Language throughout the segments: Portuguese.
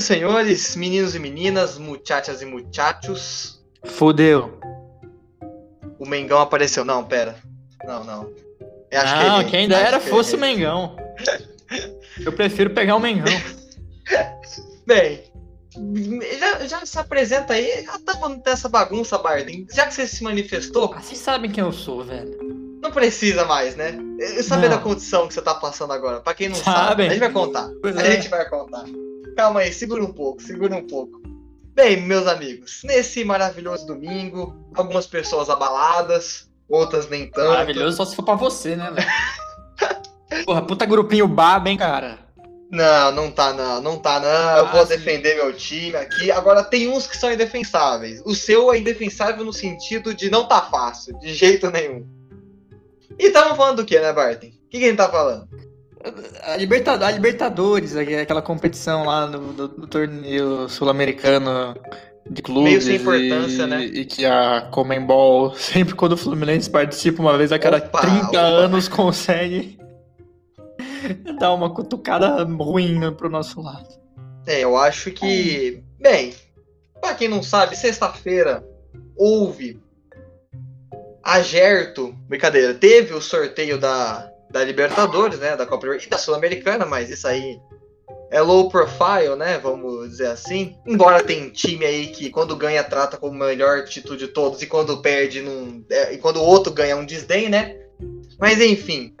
Senhoras e senhores, meninos e meninas, muchachas e muchachos. Fudeu. O Mengão apareceu. Não, pera. Não, não. Eu acho não, que quem dera fosse o Mengão. Eu prefiro pegar o Mengão. Bem, já, já se apresenta aí. Já tá falando dessa bagunça, Barden. Já que você se manifestou. Ah, vocês sabem quem eu sou, velho. Não precisa mais, né? Eu saber da condição que você tá passando agora. Pra quem não sabe, sabe a gente vai contar. Pois a é. gente vai contar. Calma aí, segura um pouco, segura um pouco. Bem, meus amigos, nesse maravilhoso domingo, algumas pessoas abaladas, outras nem tanto. Maravilhoso só se for pra você, né, velho? Porra, puta grupinho baba, hein, cara? Não, não tá não, não tá não. Ah, eu vou sim. defender meu time aqui. Agora tem uns que são indefensáveis. O seu é indefensável no sentido de não tá fácil, de jeito nenhum. E tamo falando do que, né, Barton? O que, que a gente tá falando? A, a Libertadores, aquela competição lá no, do, do torneio sul-americano de clubes. Meio sem importância, e, né? E que a Comembol, sempre quando o Fluminense participa uma vez a cada opa, 30 opa. anos, consegue dar uma cutucada ruim pro nosso lado. É, eu acho que. Bem, pra quem não sabe, sexta-feira houve. A Gerto, brincadeira, teve o sorteio da, da Libertadores, né? Da Copa e da Sul-Americana, mas isso aí é low profile, né? Vamos dizer assim. Embora tem time aí que quando ganha trata como o melhor título de todos e quando perde não. É, e quando o outro ganha um desdém, né? Mas enfim.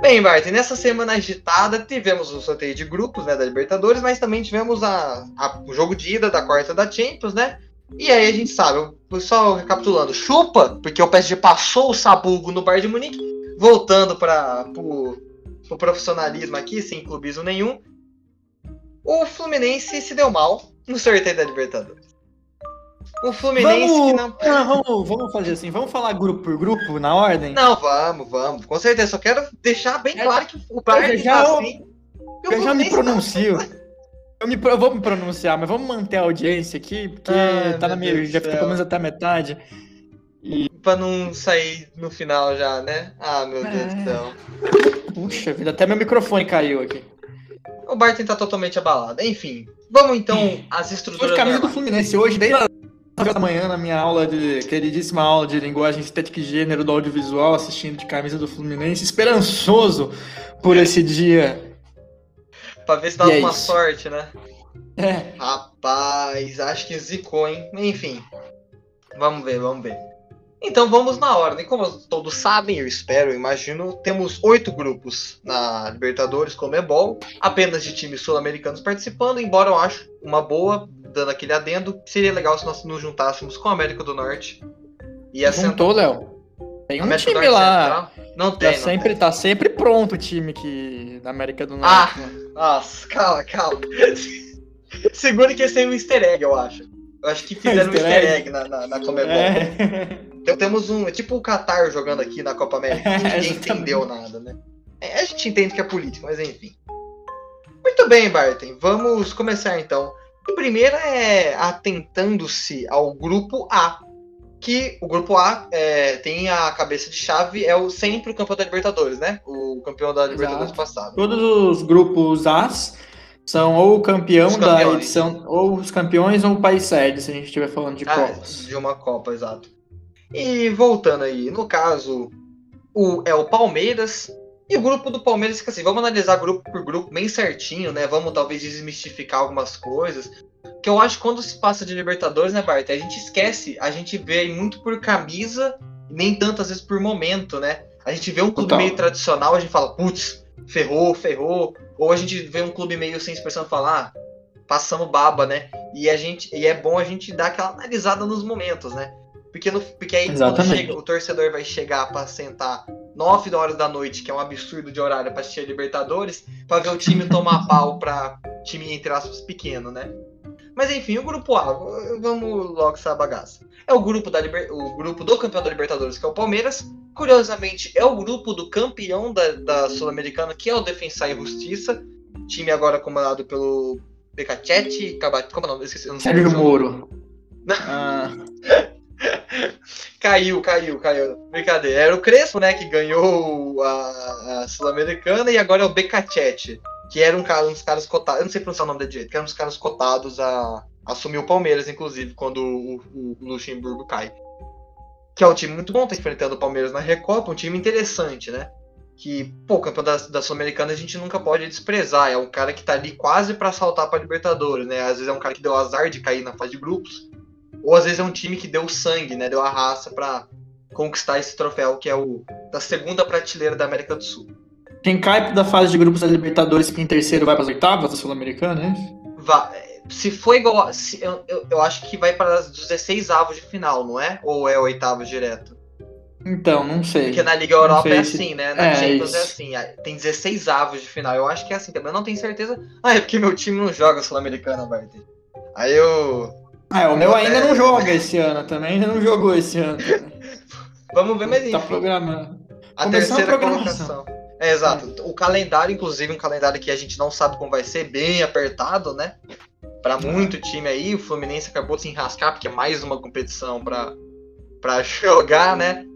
Bem, Bart, nessa semana agitada tivemos o sorteio de grupos né, da Libertadores, mas também tivemos a, a, o jogo de ida da quarta da Champions, né? E aí a gente sabe, só recapitulando, chupa, porque o PSG passou o sabugo no Bar de Munique, voltando para o pro profissionalismo aqui, sem clubismo nenhum, o Fluminense se deu mal no sorteio da Libertadores. O Fluminense vamos, que não. não vamos, vamos fazer assim, vamos falar grupo por grupo na ordem? Não, vamos, vamos. Com certeza. Só quero deixar bem é, claro que o Bayern já, tá assim. Eu, já me pronuncio. Eu, me, eu vou me pronunciar, mas vamos manter a audiência aqui, porque ah, tá na minha. Já fica pelo menos até a metade. E... Pra não sair no final já, né? Ah, meu Deus do é. céu. Puxa vida, até meu microfone caiu aqui. O Barton tá totalmente abalado. Enfim, vamos então às estruturas. Hoje caminho do Fluminense, hoje, desde a da manhã, na minha aula de queridíssima aula de linguagem estética e gênero do audiovisual, assistindo de camisa do Fluminense, esperançoso por esse dia. pra ver se dá é uma sorte, né? É. Rapaz, acho que zicou, hein? Enfim. Vamos ver, vamos ver. Então vamos na ordem. Como todos sabem, eu espero, eu imagino, temos oito grupos na Libertadores Comebol, apenas de times sul-americanos participando, embora eu acho uma boa, dando aquele adendo, seria legal se nós nos juntássemos com a América do Norte. E Juntou, Léo? Tem um América time lá. Não tem. Tá, não sempre, tem. tá sempre pronto o time que da América do Norte. Ah, né? nossa, calma, calma. Segura que esse é um easter egg, eu acho. Eu acho que fizeram um easter egg na, na, na Comebol. É. Então temos um. É tipo o Qatar jogando aqui na Copa América. É, ninguém entendeu nada, né? É, a gente entende que é político, mas enfim. Muito bem, Barton. Vamos começar então. O primeiro é atentando-se ao grupo A. Que o grupo A é, tem a cabeça de chave, é o, sempre o campeão da Libertadores, né? O campeão da Libertadores Exato. passado. Todos os grupos As são ou o campeão da edição, ou os campeões ou o país sede, se a gente estiver falando de ah, Copas. De uma Copa, exato. E voltando aí, no caso, o, é o Palmeiras. E o grupo do Palmeiras fica assim, vamos analisar grupo por grupo bem certinho, né? Vamos talvez desmistificar algumas coisas. Que eu acho que quando se passa de Libertadores, né, Bart? A gente esquece, a gente vê muito por camisa, nem tantas vezes por momento, né? A gente vê um clube Total. meio tradicional, a gente fala, putz, ferrou, ferrou. Ou a gente vê um clube meio sem expressão falar, ah, passamos baba, né? E a gente e é bom a gente dar aquela analisada nos momentos, né? Porque, no, porque aí chega, o torcedor vai chegar para sentar 9 horas da noite, que é um absurdo de horário para assistir a Libertadores, para ver o time tomar pau para time, entre aspas, pequeno, né? Mas enfim, o grupo A, vamos logo essa bagaça. É o grupo, da Liber... o grupo do campeão da Libertadores, que é o Palmeiras. Curiosamente, é o grupo do campeão da, da Sul-Americana, que é o Defensar e Justiça. Time agora comandado pelo Becachete, como é o nome? Esqueci, não Sérgio Moro. Ah. caiu, caiu, caiu. Brincadeira. Era o Crespo, né, que ganhou a, a Sul-Americana e agora é o Becachete. Que eram um cara, uns caras cotados, eu não sei pronunciar o nome da direita, que eram uns caras cotados a assumir o Palmeiras, inclusive, quando o, o, Luxemburgo cai. Que é um time muito bom, tá enfrentando o Palmeiras na Recopa, um time interessante, né? Que, pô, campeão da, da Sul-Americana a gente nunca pode desprezar. É um cara que tá ali quase para saltar pra Libertadores, né? Às vezes é um cara que deu azar de cair na fase de grupos, ou às vezes é um time que deu sangue, né? Deu a raça para conquistar esse troféu, que é o da segunda prateleira da América do Sul. Quem cai da fase de grupos da Libertadores, quem terceiro vai para as oitavas da Sul-Americana, é Vai. Se for igual. Se, eu, eu, eu, acho que vai para os 16 avos de final, não é? Ou é oitavo direto? Então, não sei. Porque na Liga Europa é assim, né? Na é, Champions é assim. Tem 16 avos de final. Eu acho que é assim também. Eu não tenho certeza. Ah, é porque meu time não joga Sul-Americana, Bart. Aí eu. Ah, o meu ainda não joga esse ano também. Ainda não jogou esse ano. Vamos ver, mas enfim. Tá programando. A Começou terceira a colocação. É, exato. O calendário, inclusive, um calendário que a gente não sabe como vai ser, bem apertado, né? Para muito time aí, o Fluminense acabou de se enrascar, porque é mais uma competição para jogar, né?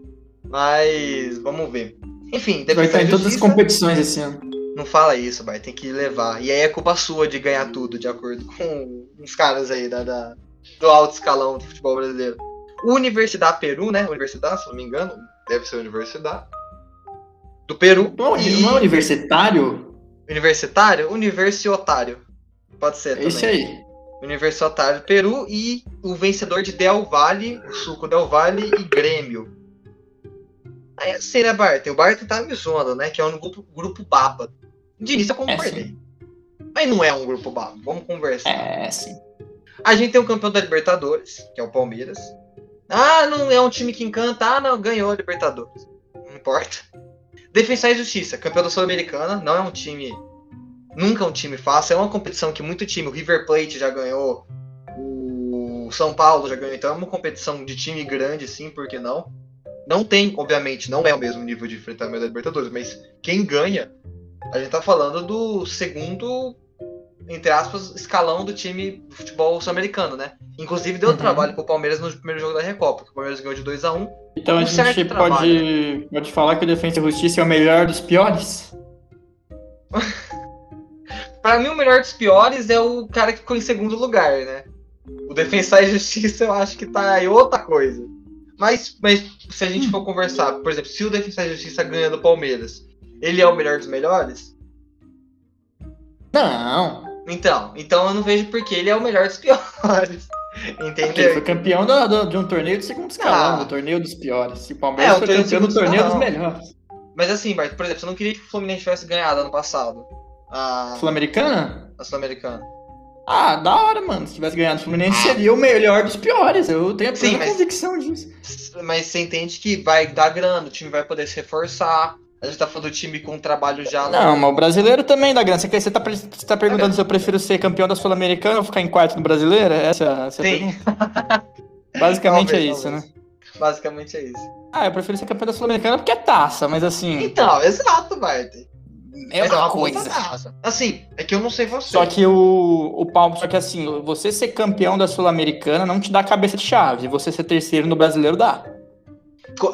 Mas vamos ver. Enfim, vai estar em todas as competições esse ano. Não fala isso, vai, tem que levar. E aí é culpa sua de ganhar tudo, de acordo com os caras aí da, da do alto escalão do futebol brasileiro. Universidade Peru, né? Universidade, se não me engano, deve ser Universidade do Peru. Não, e... não é universitário? Universitário? Universiotário. Pode ser também. Esse aí. Universitário do Peru e o vencedor de Del Valle, o Suco Del Valle e Grêmio. Aí assim, né, Bart? O Bart tá me zoando, né? Que é um grupo, grupo baba. De início eu concordei. É, Mas não é um grupo baba. Vamos conversar. É, sim. A gente tem o campeão da Libertadores, que é o Palmeiras. Ah, não é um time que encanta. Ah, não, ganhou a Libertadores. Não importa. Defesa e Justiça, campeão da Sul-Americana, não é um time. Nunca é um time fácil, é uma competição que muito time, o River Plate já ganhou, o São Paulo já ganhou, então é uma competição de time grande, sim, por que não? Não tem, obviamente, não é o mesmo nível de enfrentamento da Libertadores, mas quem ganha, a gente tá falando do segundo entre aspas, escalão do time do futebol sul-americano, né? Inclusive deu uhum. trabalho pro Palmeiras no primeiro jogo da Recopa, que o Palmeiras ganhou de 2 a 1 Então um a gente pode, pode falar que o Defensa e Justiça é o melhor dos piores? para mim, o melhor dos piores é o cara que ficou em segundo lugar, né? O Defensa e Justiça eu acho que tá em outra coisa. Mas, mas se a gente for conversar, por exemplo, se o Defensa e Justiça ganha do Palmeiras, ele é o melhor dos melhores? Não. Então, então eu não vejo porque ele é o melhor dos piores. Entendeu? Ele foi campeão do, do, de um torneio de segundo escalão, ah. do torneio dos piores. E o Palmeiras é, foi campeão do torneio dos melhores. Mas assim, Bart, por exemplo, você não queria que o Fluminense tivesse ganhado ano passado? A Sul-Americana? A Sul-Americana. Ah, da hora, mano. Se tivesse ganhado o Fluminense, seria o melhor dos piores. Eu tenho a Sim, mas, convicção disso. Mas você entende que vai dar grana, o time vai poder se reforçar. A gente tá falando do time com trabalho já. Não, mas o brasileiro também dá grana. Você, você, tá, você tá perguntando é. se eu prefiro ser campeão da Sul-Americana ou ficar em quarto no brasileiro? Essa, essa é Sim. Basicamente é isso, né? Basicamente é isso. Ah, eu prefiro ser campeão da Sul-Americana porque é taça, mas assim. Então, exato, Bart. É uma, é uma coisa. Assim, é que eu não sei você. Só que o, o Palmo, só que assim, você ser campeão da Sul-Americana não te dá cabeça de chave. Você ser terceiro no brasileiro dá.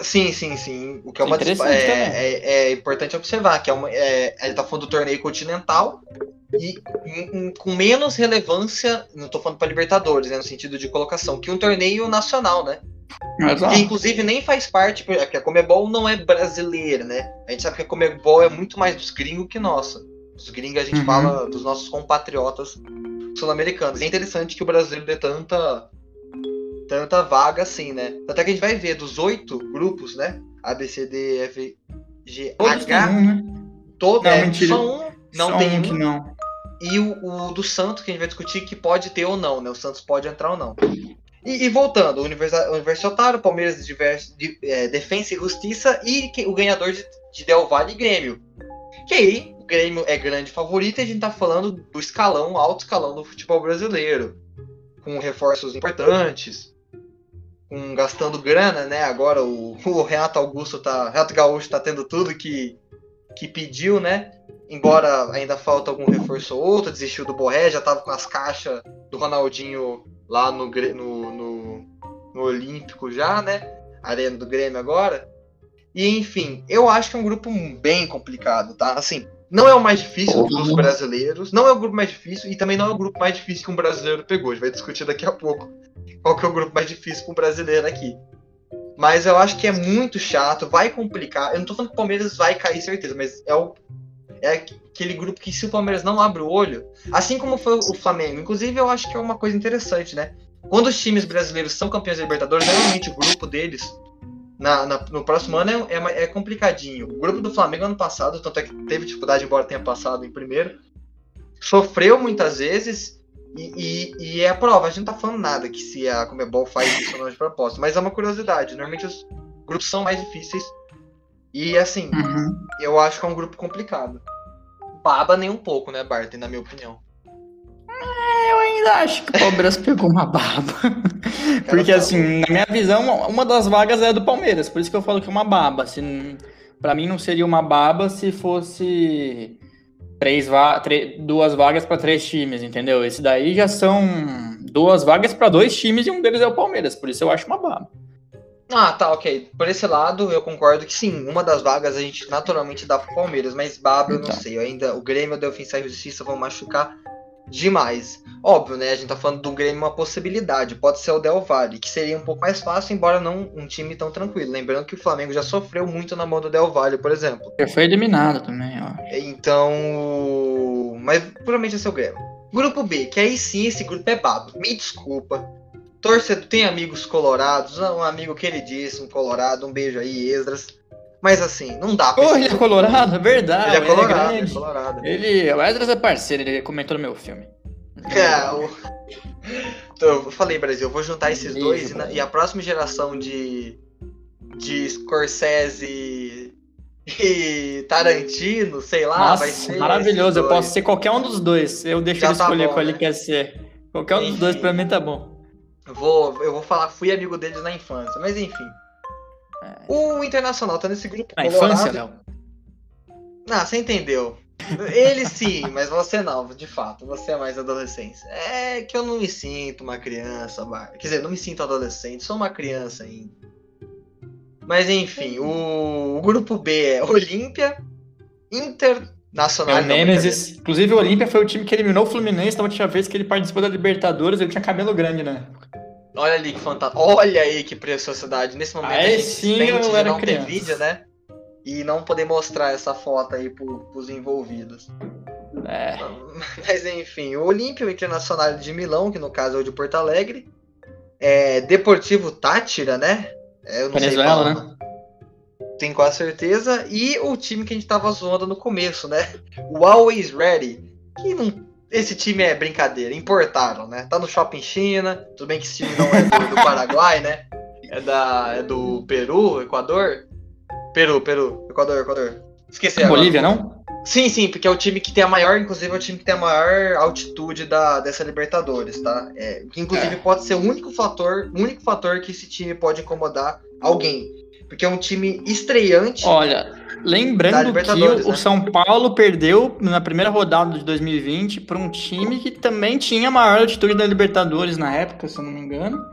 Sim, sim, sim. O que é uma é, é, é, importante observar, que é uma, é, ele tá falando do torneio continental e com menos relevância, não tô falando para Libertadores, né, no sentido de colocação, que um torneio nacional, né? Exato. Que inclusive nem faz parte, porque a Comebol não é brasileira, né? A gente sabe que a Comebol é muito mais dos gringos que nossa. Os gringos a gente uhum. fala dos nossos compatriotas sul-americanos. É interessante que o Brasil dê tanta tanta vaga assim, né? Até que a gente vai ver dos oito grupos, né? A, B, C, D, F, G, H. Um, né? todo, não, é, mentira. Só um, não só tem um. Que não. E o, o, do Santos, que a gente vai discutir, que pode ter ou não, né? O Santos pode entrar ou não. E, e voltando, o Universitário, Palmeiras de, de é, Defensa e Justiça e que, o ganhador de, de Del Valle e Grêmio. Que aí, o Grêmio é grande favorito e a gente tá falando do escalão, alto escalão do futebol brasileiro. Com reforços importantes com, gastando grana, né? Agora o, o Renato Augusto tá. Renato Gaúcho tá tendo tudo que, que pediu, né? Embora ainda falta algum reforço ou outro, desistiu do Borré, já tava com as caixas do Ronaldinho lá no, no, no, no Olímpico já, né? Arena do Grêmio agora. E enfim, eu acho que é um grupo bem complicado, tá? Assim, Não é o mais difícil uhum. dos brasileiros, não é o grupo mais difícil e também não é o grupo mais difícil que um brasileiro pegou. A gente vai discutir daqui a pouco qual que é o grupo mais difícil para um brasileiro aqui. Mas eu acho que é muito chato, vai complicar. Eu não tô falando que o Palmeiras vai cair, certeza, mas é o é aquele grupo que se o Palmeiras não abre o olho, assim como foi o Flamengo. Inclusive, eu acho que é uma coisa interessante, né? Quando os times brasileiros são campeões da Libertadores, normalmente o grupo deles na, na, no próximo ano é, é, é, complicadinho. O grupo do Flamengo ano passado, tanto é que teve dificuldade, embora tenha passado em primeiro, sofreu muitas vezes e, e, e, é a prova. A gente não tá falando nada que se a Comebol faz isso ou não de propósito, mas é uma curiosidade. Normalmente os grupos são mais difíceis e assim, uhum. eu acho que é um grupo complicado. Baba nem um pouco, né, Barton, na minha opinião. É, eu ainda acho que o Palmeiras pegou uma baba. Porque, tá assim, na minha visão, uma das vagas é do Palmeiras. Por isso que eu falo que é uma baba. Assim, para mim não seria uma baba se fosse três va duas vagas para três times, entendeu? Esse daí já são duas vagas para dois times e um deles é o Palmeiras. Por isso eu acho uma baba. Ah, tá, ok. Por esse lado, eu concordo que sim, uma das vagas a gente naturalmente dá pro Palmeiras, mas Baba eu não então. sei. Eu ainda o Grêmio, a Defensa e Justiça vão machucar demais. Óbvio, né? A gente tá falando do Grêmio uma possibilidade. Pode ser o Del Valle, que seria um pouco mais fácil, embora não um time tão tranquilo. Lembrando que o Flamengo já sofreu muito na mão do Del Valle, por exemplo. Já foi eliminado também, ó. Então. Mas provavelmente é seu Grêmio. Grupo B, que aí sim esse grupo é babo. Me desculpa torcedor, tem amigos colorados, um amigo queridíssimo, colorado, um beijo aí, Esdras. Mas assim, não dá pra. Oh, ele é colorado, é verdade. Ele é colorado, ele é, é colorado. Ele, o Esdras é parceiro, ele comentou no meu filme. É, o... então, eu falei, Brasil, eu vou juntar esses Isso, dois e, e, a próxima geração de, de Scorsese e Tarantino, sei lá, Nossa, vai ser. Maravilhoso, eu posso ser qualquer um dos dois. Eu deixo Já ele tá escolher bom, qual né? ele quer ser. Qualquer um Enfim. dos dois pra mim tá bom. Vou, eu vou falar, fui amigo deles na infância, mas enfim. O Internacional tá nesse grupo. Na colorado. infância? Não, você entendeu. Ele sim, mas você não, de fato. Você é mais adolescência. É que eu não me sinto uma criança, Quer dizer, não me sinto adolescente, sou uma criança ainda. Mas enfim, o, o grupo B é Olímpia, Internacional. É o Nemesis. Inclusive, o Olímpia foi o time que eliminou o Fluminense na última vez que ele participou da Libertadores. Ele tinha cabelo grande, né? Olha ali que fantástico. Olha aí que preciosidade. Nesse momento aí a gente sim, sente de não criança. ter vídeo, né? E não poder mostrar essa foto aí pro, pros envolvidos. É. Mas enfim, o Olímpio Internacional de Milão, que no caso é o de Porto Alegre. É, Deportivo Tátira, né? É, eu não Venezuela, sei falar, né? Tenho quase certeza. E o time que a gente tava zoando no começo, né? O Always Ready. Que não esse time é brincadeira, importaram, né? Tá no Shopping China, tudo bem que esse time não é do, do Paraguai, né? É, da, é do Peru, Equador? Peru, Peru, Equador, Equador. Esqueci agora. Bolívia, não? Sim, sim, porque é o time que tem a maior, inclusive é o time que tem a maior altitude da, dessa Libertadores, tá? É, que inclusive é. pode ser o único fator, o único fator que esse time pode incomodar alguém. Porque é um time estreante. Olha, lembrando que o, né? o São Paulo perdeu na primeira rodada de 2020 para um time que também tinha a maior altitude da Libertadores na época, se eu não me engano.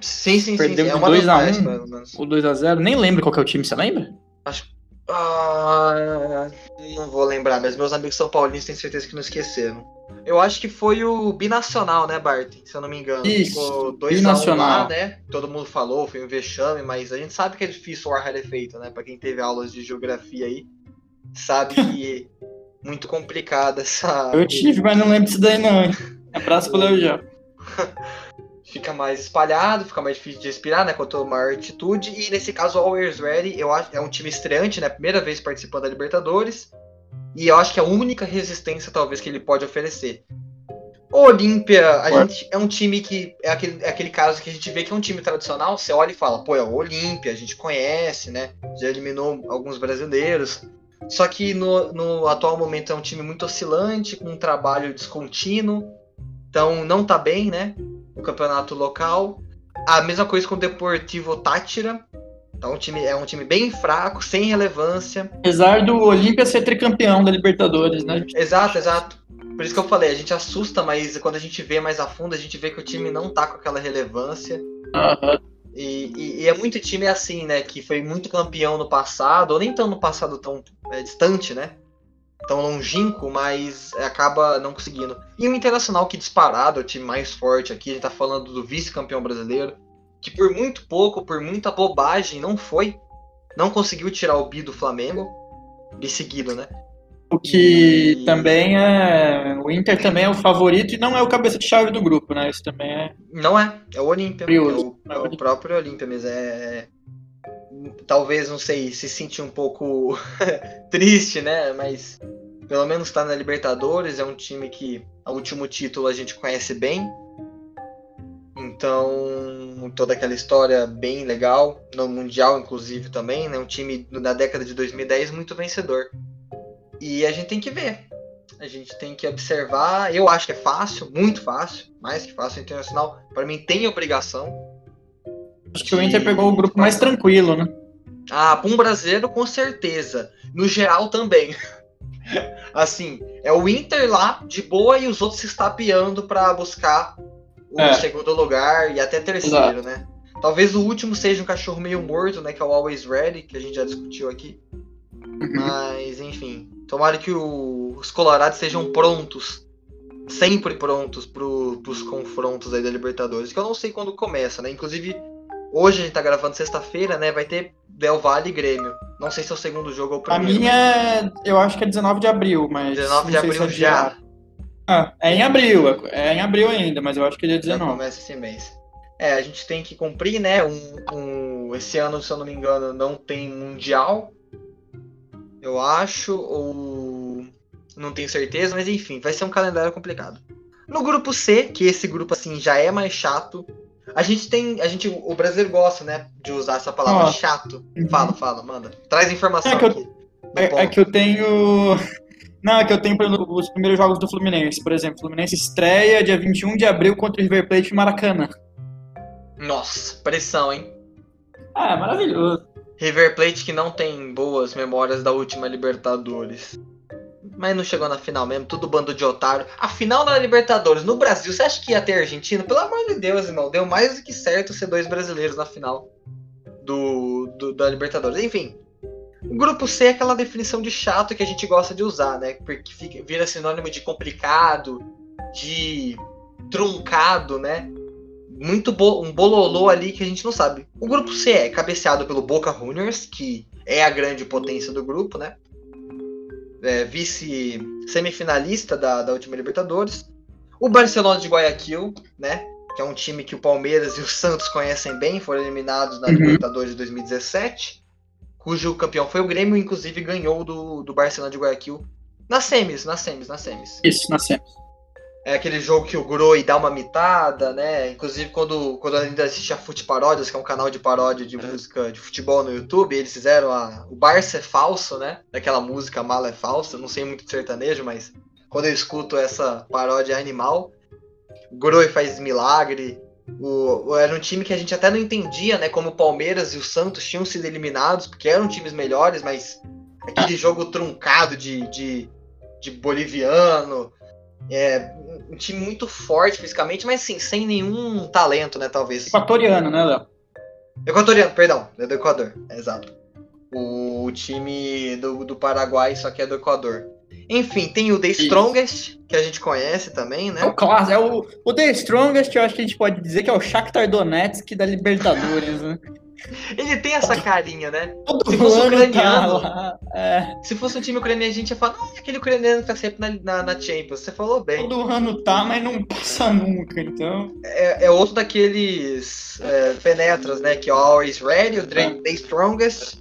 Sim, sim, perdeu sim. Perdeu é 2x1 ou 2x0. Nem lembro qual é o time, você lembra? Acho ah, não vou lembrar, mas meus amigos são paulinos têm certeza que não esqueceram. Eu acho que foi o binacional, né, Bart? Se eu não me engano. Isso, Ficou 2 a 1 lá, né? Todo mundo falou, foi um vexame, mas a gente sabe que é difícil o ar rarefeito, né? Pra quem teve aulas de geografia aí, sabe que é muito complicada essa. Eu tive, mas não lembro disso daí não. Abraço pro Léo já. fica mais espalhado, fica mais difícil de respirar, né? Quanto maior altitude. E nesse caso, o Always Ready, eu acho, é um time estreante, né? Primeira vez participando da Libertadores. E eu acho que é a única resistência, talvez, que ele pode oferecer. O Olímpia, a gente é um time que. É aquele, é aquele caso que a gente vê que é um time tradicional. Você olha e fala, pô, é o Olímpia, a gente conhece, né? Já eliminou alguns brasileiros. Só que no, no atual momento é um time muito oscilante, com um trabalho descontínuo. Então não tá bem, né? No campeonato local. A mesma coisa com o Deportivo Tátira. Então, um time, é um time bem fraco, sem relevância. Apesar do Olímpia ser tricampeão da Libertadores, né? Exato, exato. Por isso que eu falei, a gente assusta, mas quando a gente vê mais a fundo, a gente vê que o time não tá com aquela relevância. Uhum. E, e, e, é muito time assim, né? Que foi muito campeão no passado, ou nem tão no passado tão é, distante, né? Tão longínquo, mas acaba não conseguindo. E o Internacional, que disparado, é o time mais forte aqui, a gente tá falando do vice-campeão brasileiro, que por muito pouco, por muita bobagem, não foi, não conseguiu tirar o bi do Flamengo, de seguido, né? O que e... também é. O Inter também é o favorito e não é o cabeça de chave do grupo, né? Isso também é. Não é, é o Olímpia. É o, é o próprio Olímpia mesmo. É, talvez, não sei, se sentir um pouco triste, né? Mas pelo menos está na Libertadores, é um time que o último título a gente conhece bem. Então, toda aquela história bem legal, no Mundial inclusive também, né? Um time na década de 2010 muito vencedor. E a gente tem que ver. A gente tem que observar. Eu acho que é fácil, muito fácil, mais que fácil internacional. Para mim tem obrigação. Acho que o Inter pegou o grupo mais tranquilo, né? Ah, para um brasileiro, com certeza. No geral também. assim, é o Inter lá, de boa, e os outros se estapeando para buscar o é. segundo lugar e até terceiro, Exato. né? Talvez o último seja um cachorro meio morto, né? Que é o Always Ready, que a gente já discutiu aqui. Uhum. Mas, enfim. Tomara que o, os colorados sejam prontos. Sempre prontos pro, pros confrontos aí da Libertadores. Que eu não sei quando começa, né? Inclusive, Hoje a gente tá gravando sexta-feira, né? Vai ter Del Valle e Grêmio. Não sei se é o segundo jogo ou o primeiro. A minha, é, eu acho que é 19 de abril, mas. 19 de abril é já. Ah, é em abril, é em abril ainda, mas eu acho que é 19. Já começa esse mês. É, a gente tem que cumprir, né? Um, um, esse ano, se eu não me engano, não tem mundial. Eu acho, ou não tenho certeza, mas enfim, vai ser um calendário complicado. No grupo C, que esse grupo assim já é mais chato, a gente tem. A gente, o brasileiro gosta, né? De usar essa palavra oh. chato. Uhum. Fala, fala, manda. Traz informação é que aqui. Eu, é, é, que eu tenho. Não, é que eu tenho os primeiros jogos do Fluminense. Por exemplo, Fluminense estreia dia 21 de abril contra o River Plate no Maracanã. Nossa, pressão, hein? Ah, é maravilhoso. River Plate que não tem boas memórias da última Libertadores mas não chegou na final mesmo, tudo bando de otário. A final da Libertadores no Brasil, você acha que ia ter Argentina? Pelo amor de Deus, irmão, deu mais do que certo ser dois brasileiros na final do, do da Libertadores. Enfim, o grupo C é aquela definição de chato que a gente gosta de usar, né? Porque fica, vira sinônimo de complicado, de truncado, né? Muito bo um bololô ali que a gente não sabe. O grupo C é cabeceado pelo Boca Juniors, que é a grande potência do grupo, né? É, vice semifinalista da, da última Libertadores. O Barcelona de Guayaquil, né? Que é um time que o Palmeiras e o Santos conhecem bem, foram eliminados na uhum. Libertadores de 2017, cujo campeão foi o Grêmio, inclusive ganhou do, do Barcelona de Guayaquil nas semis, nas semis, nas semis. Isso, nas semis. É aquele jogo que o Groi dá uma mitada, né? Inclusive, quando, quando eu ainda assistia Fute Paródias, que é um canal de paródia de música de futebol no YouTube, eles fizeram a, o Barça é falso, né? Daquela música Mala é falsa. Não sei muito de sertanejo, mas quando eu escuto essa paródia é animal. O Groi faz milagre. O, era um time que a gente até não entendia, né? Como o Palmeiras e o Santos tinham sido eliminados, porque eram times melhores, mas aquele jogo truncado de, de, de boliviano é, um time muito forte fisicamente, mas sim, sem nenhum talento, né, talvez. Equatoriano, né, Léo? Equatoriano, perdão, é do Equador, é exato. O time do, do Paraguai, só que é do Equador. Enfim, tem o The Strongest, que a gente conhece também, né? É o clássico, é o, o The Strongest, eu acho que a gente pode dizer que é o Shakhtar Donetsk da Libertadores, né? Ele tem essa carinha, né? Todo se fosse um tá ucraniano. Tá é. Se fosse um time ucraniano, a gente ia falar, ah, aquele ucraniano tá sempre na, na, na, Champions. Você falou bem. Todo ano tá, mas não passa nunca, então. É, é outro daqueles é, penetras, né? Que é Always Ready, o The, The Strongest.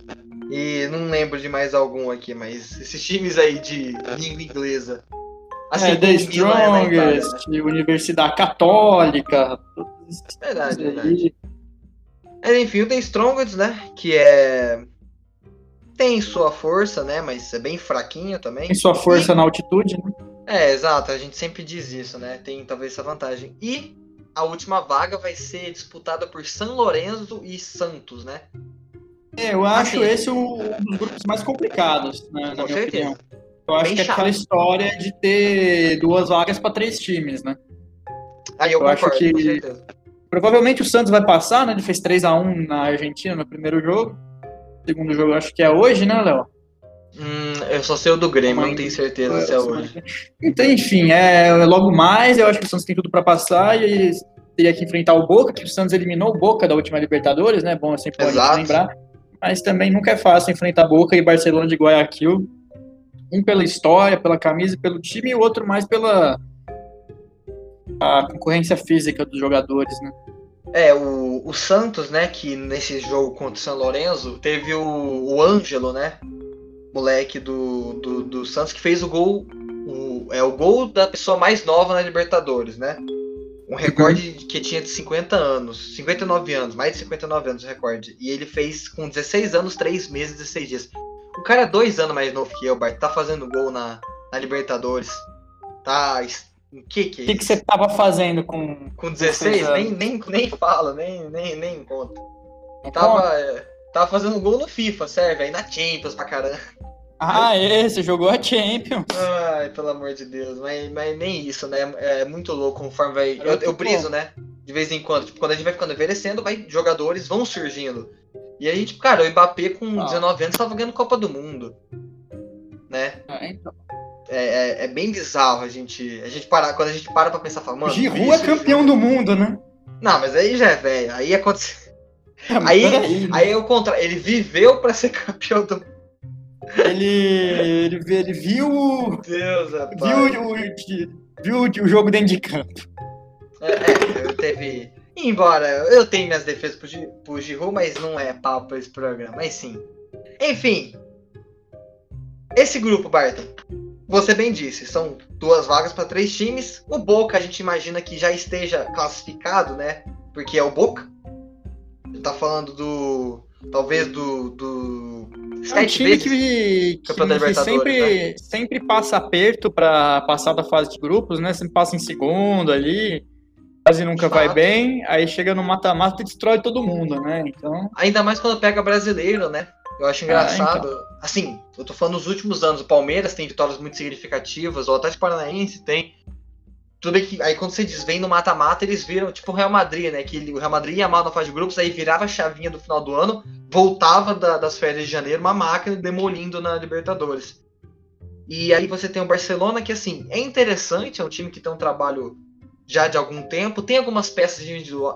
E não lembro de mais algum aqui, mas esses times aí de língua inglesa. Assim, é, The Strongest, né? Universidade Católica. Verdade, verdade. Mas enfim, o The Strongest, né? Que é. Tem sua força, né? Mas é bem fraquinho também. Tem sua força e... na altitude, né? É, exato. A gente sempre diz isso, né? Tem talvez essa vantagem. E a última vaga vai ser disputada por São Lourenço e Santos, né? É, eu acho assim, esse um dos grupos mais complicados, né, na minha certeza. opinião. Eu acho Bem que é aquela história de ter duas vagas para três times, né? Aí eu, eu concordo, acho que com certeza. Provavelmente o Santos vai passar, né? Ele fez 3 a 1 na Argentina no primeiro jogo. Segundo jogo acho que é hoje, né, Léo? Hum, eu só sei o do Grêmio, não tenho certeza se é hoje. Então, enfim, é, logo mais, eu acho que o Santos tem tudo para passar e teria que enfrentar o Boca, que o Santos eliminou o Boca da última Libertadores, né? Bom, é sempre bom lembrar. Mas também nunca é fácil enfrentar Boca e Barcelona de Guayaquil. Um pela história, pela camisa, pelo time, e o outro mais pela a concorrência física dos jogadores, né? É, o, o Santos, né, que nesse jogo contra o São Lourenço, teve o, o Ângelo, né, moleque do, do, do Santos, que fez o gol, o, é o gol da pessoa mais nova na Libertadores, né? Um recorde uhum. que tinha de 50 anos, 59 anos, mais de 59 anos o recorde. E ele fez com 16 anos, 3 meses, 16 dias. O cara é dois anos mais novo que eu, Bart, tá fazendo gol na, na Libertadores. Tá. O que que é que, que você tava fazendo com. Com 16? Nem, nem, nem fala, nem, nem, nem conta. Tava, é, tava fazendo gol no FIFA, serve, aí na Champions pra caramba. Ah, esse jogou a Champions. Ai, pelo amor de Deus. Mas, mas nem isso, né? É muito louco conforme vai. Eu, eu briso, né? De vez em quando. Tipo, quando a gente vai ficando envelhecendo, vai, jogadores vão surgindo. E a gente, cara, o Mbappé com ah. 19 anos tava ganhando Copa do Mundo. Né? Ah, então. É, é, é, bem bizarro a gente. A gente parar, quando a gente para pra pensar, fala, mano. Giroud é campeão do mundo, né? Não, mas aí já é velho. Aí aconteceu. É, aí, aí, né? aí é o contrário. Ele viveu pra ser campeão do mundo. Ele, ele, ele viu. Deus, viu, o, viu o jogo dentro de campo. É, é eu teve. Embora eu tenha minhas defesas pro, pro Giroud, mas não é papo esse programa. Mas sim. Enfim. Esse grupo, Barton, você bem disse, são duas vagas para três times. O Boca a gente imagina que já esteja classificado, né? Porque é o Boca. Ele tá falando do. Talvez do. do é um time que, que, que sempre, né? sempre passa aperto para passar da fase de grupos, né? Sempre passa em segundo ali, quase nunca Exato. vai bem, aí chega no mata-mata e destrói todo mundo, né? Então... Ainda mais quando pega brasileiro, né? Eu acho engraçado. Ah, então. Assim, eu tô falando nos últimos anos, o Palmeiras tem vitórias muito significativas, o Atlético Paranaense tem. Tudo bem que aí quando você diz vem no mata-mata, eles viram tipo o Real Madrid, né? Que o Real Madrid ia mal na fase de grupos, aí virava a chavinha do final do ano, voltava da, das férias de janeiro, uma máquina demolindo na Libertadores. E aí você tem o Barcelona, que assim, é interessante, é um time que tem um trabalho já de algum tempo, tem algumas peças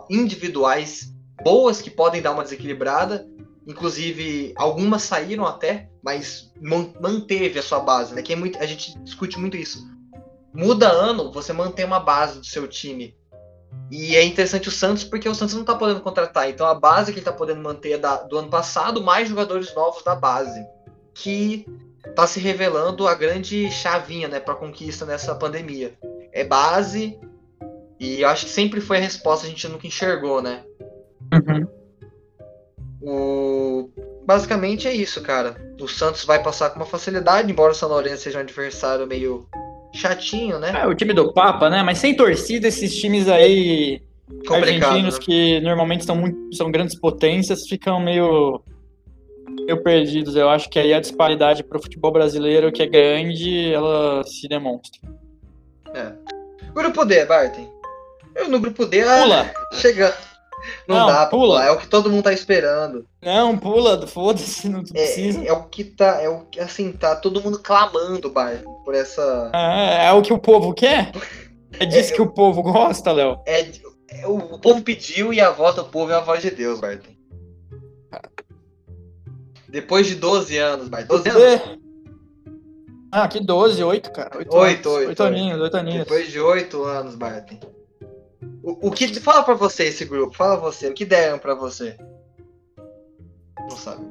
individuais boas que podem dar uma desequilibrada, Inclusive, algumas saíram até, mas manteve a sua base, né? Que é muito, a gente discute muito isso. Muda ano, você mantém uma base do seu time. E é interessante o Santos, porque o Santos não tá podendo contratar. Então a base que ele tá podendo manter é da, do ano passado, mais jogadores novos da base. Que tá se revelando a grande chavinha, né, pra conquista nessa pandemia. É base, e eu acho que sempre foi a resposta, a gente nunca enxergou, né? Uhum. O... Basicamente é isso, cara. O Santos vai passar com uma facilidade, embora o São Lourenço seja um adversário meio chatinho, né? É, o time do Papa, né? Mas sem torcida, esses times aí Complicado, argentinos né? que normalmente são, muito, são grandes potências ficam meio, meio perdidos. Eu acho que aí a disparidade para o futebol brasileiro, que é grande, ela se demonstra. É. Grupo D, Barton. Eu no grupo D, ah, Pula. Não, não dá, pula. É o que todo mundo tá esperando. Não, pula, foda-se, não é, precisa. É, é, o que tá, é o que, assim, tá todo mundo clamando, bar, por essa... É, é o que o povo quer? É disso é, que o povo gosta, Léo? É, é, o, povo pediu e a voz do povo é a voz de Deus, Barton. Depois de 12 anos, Barton. 12 anos? Ah, que 12, 8, cara. 8, 8, 8, 8 aninhos, 8 aninhos. Depois de 8 anos, Barton. O, o que fala para você esse grupo? Fala você, o que deram para você? Não sabe.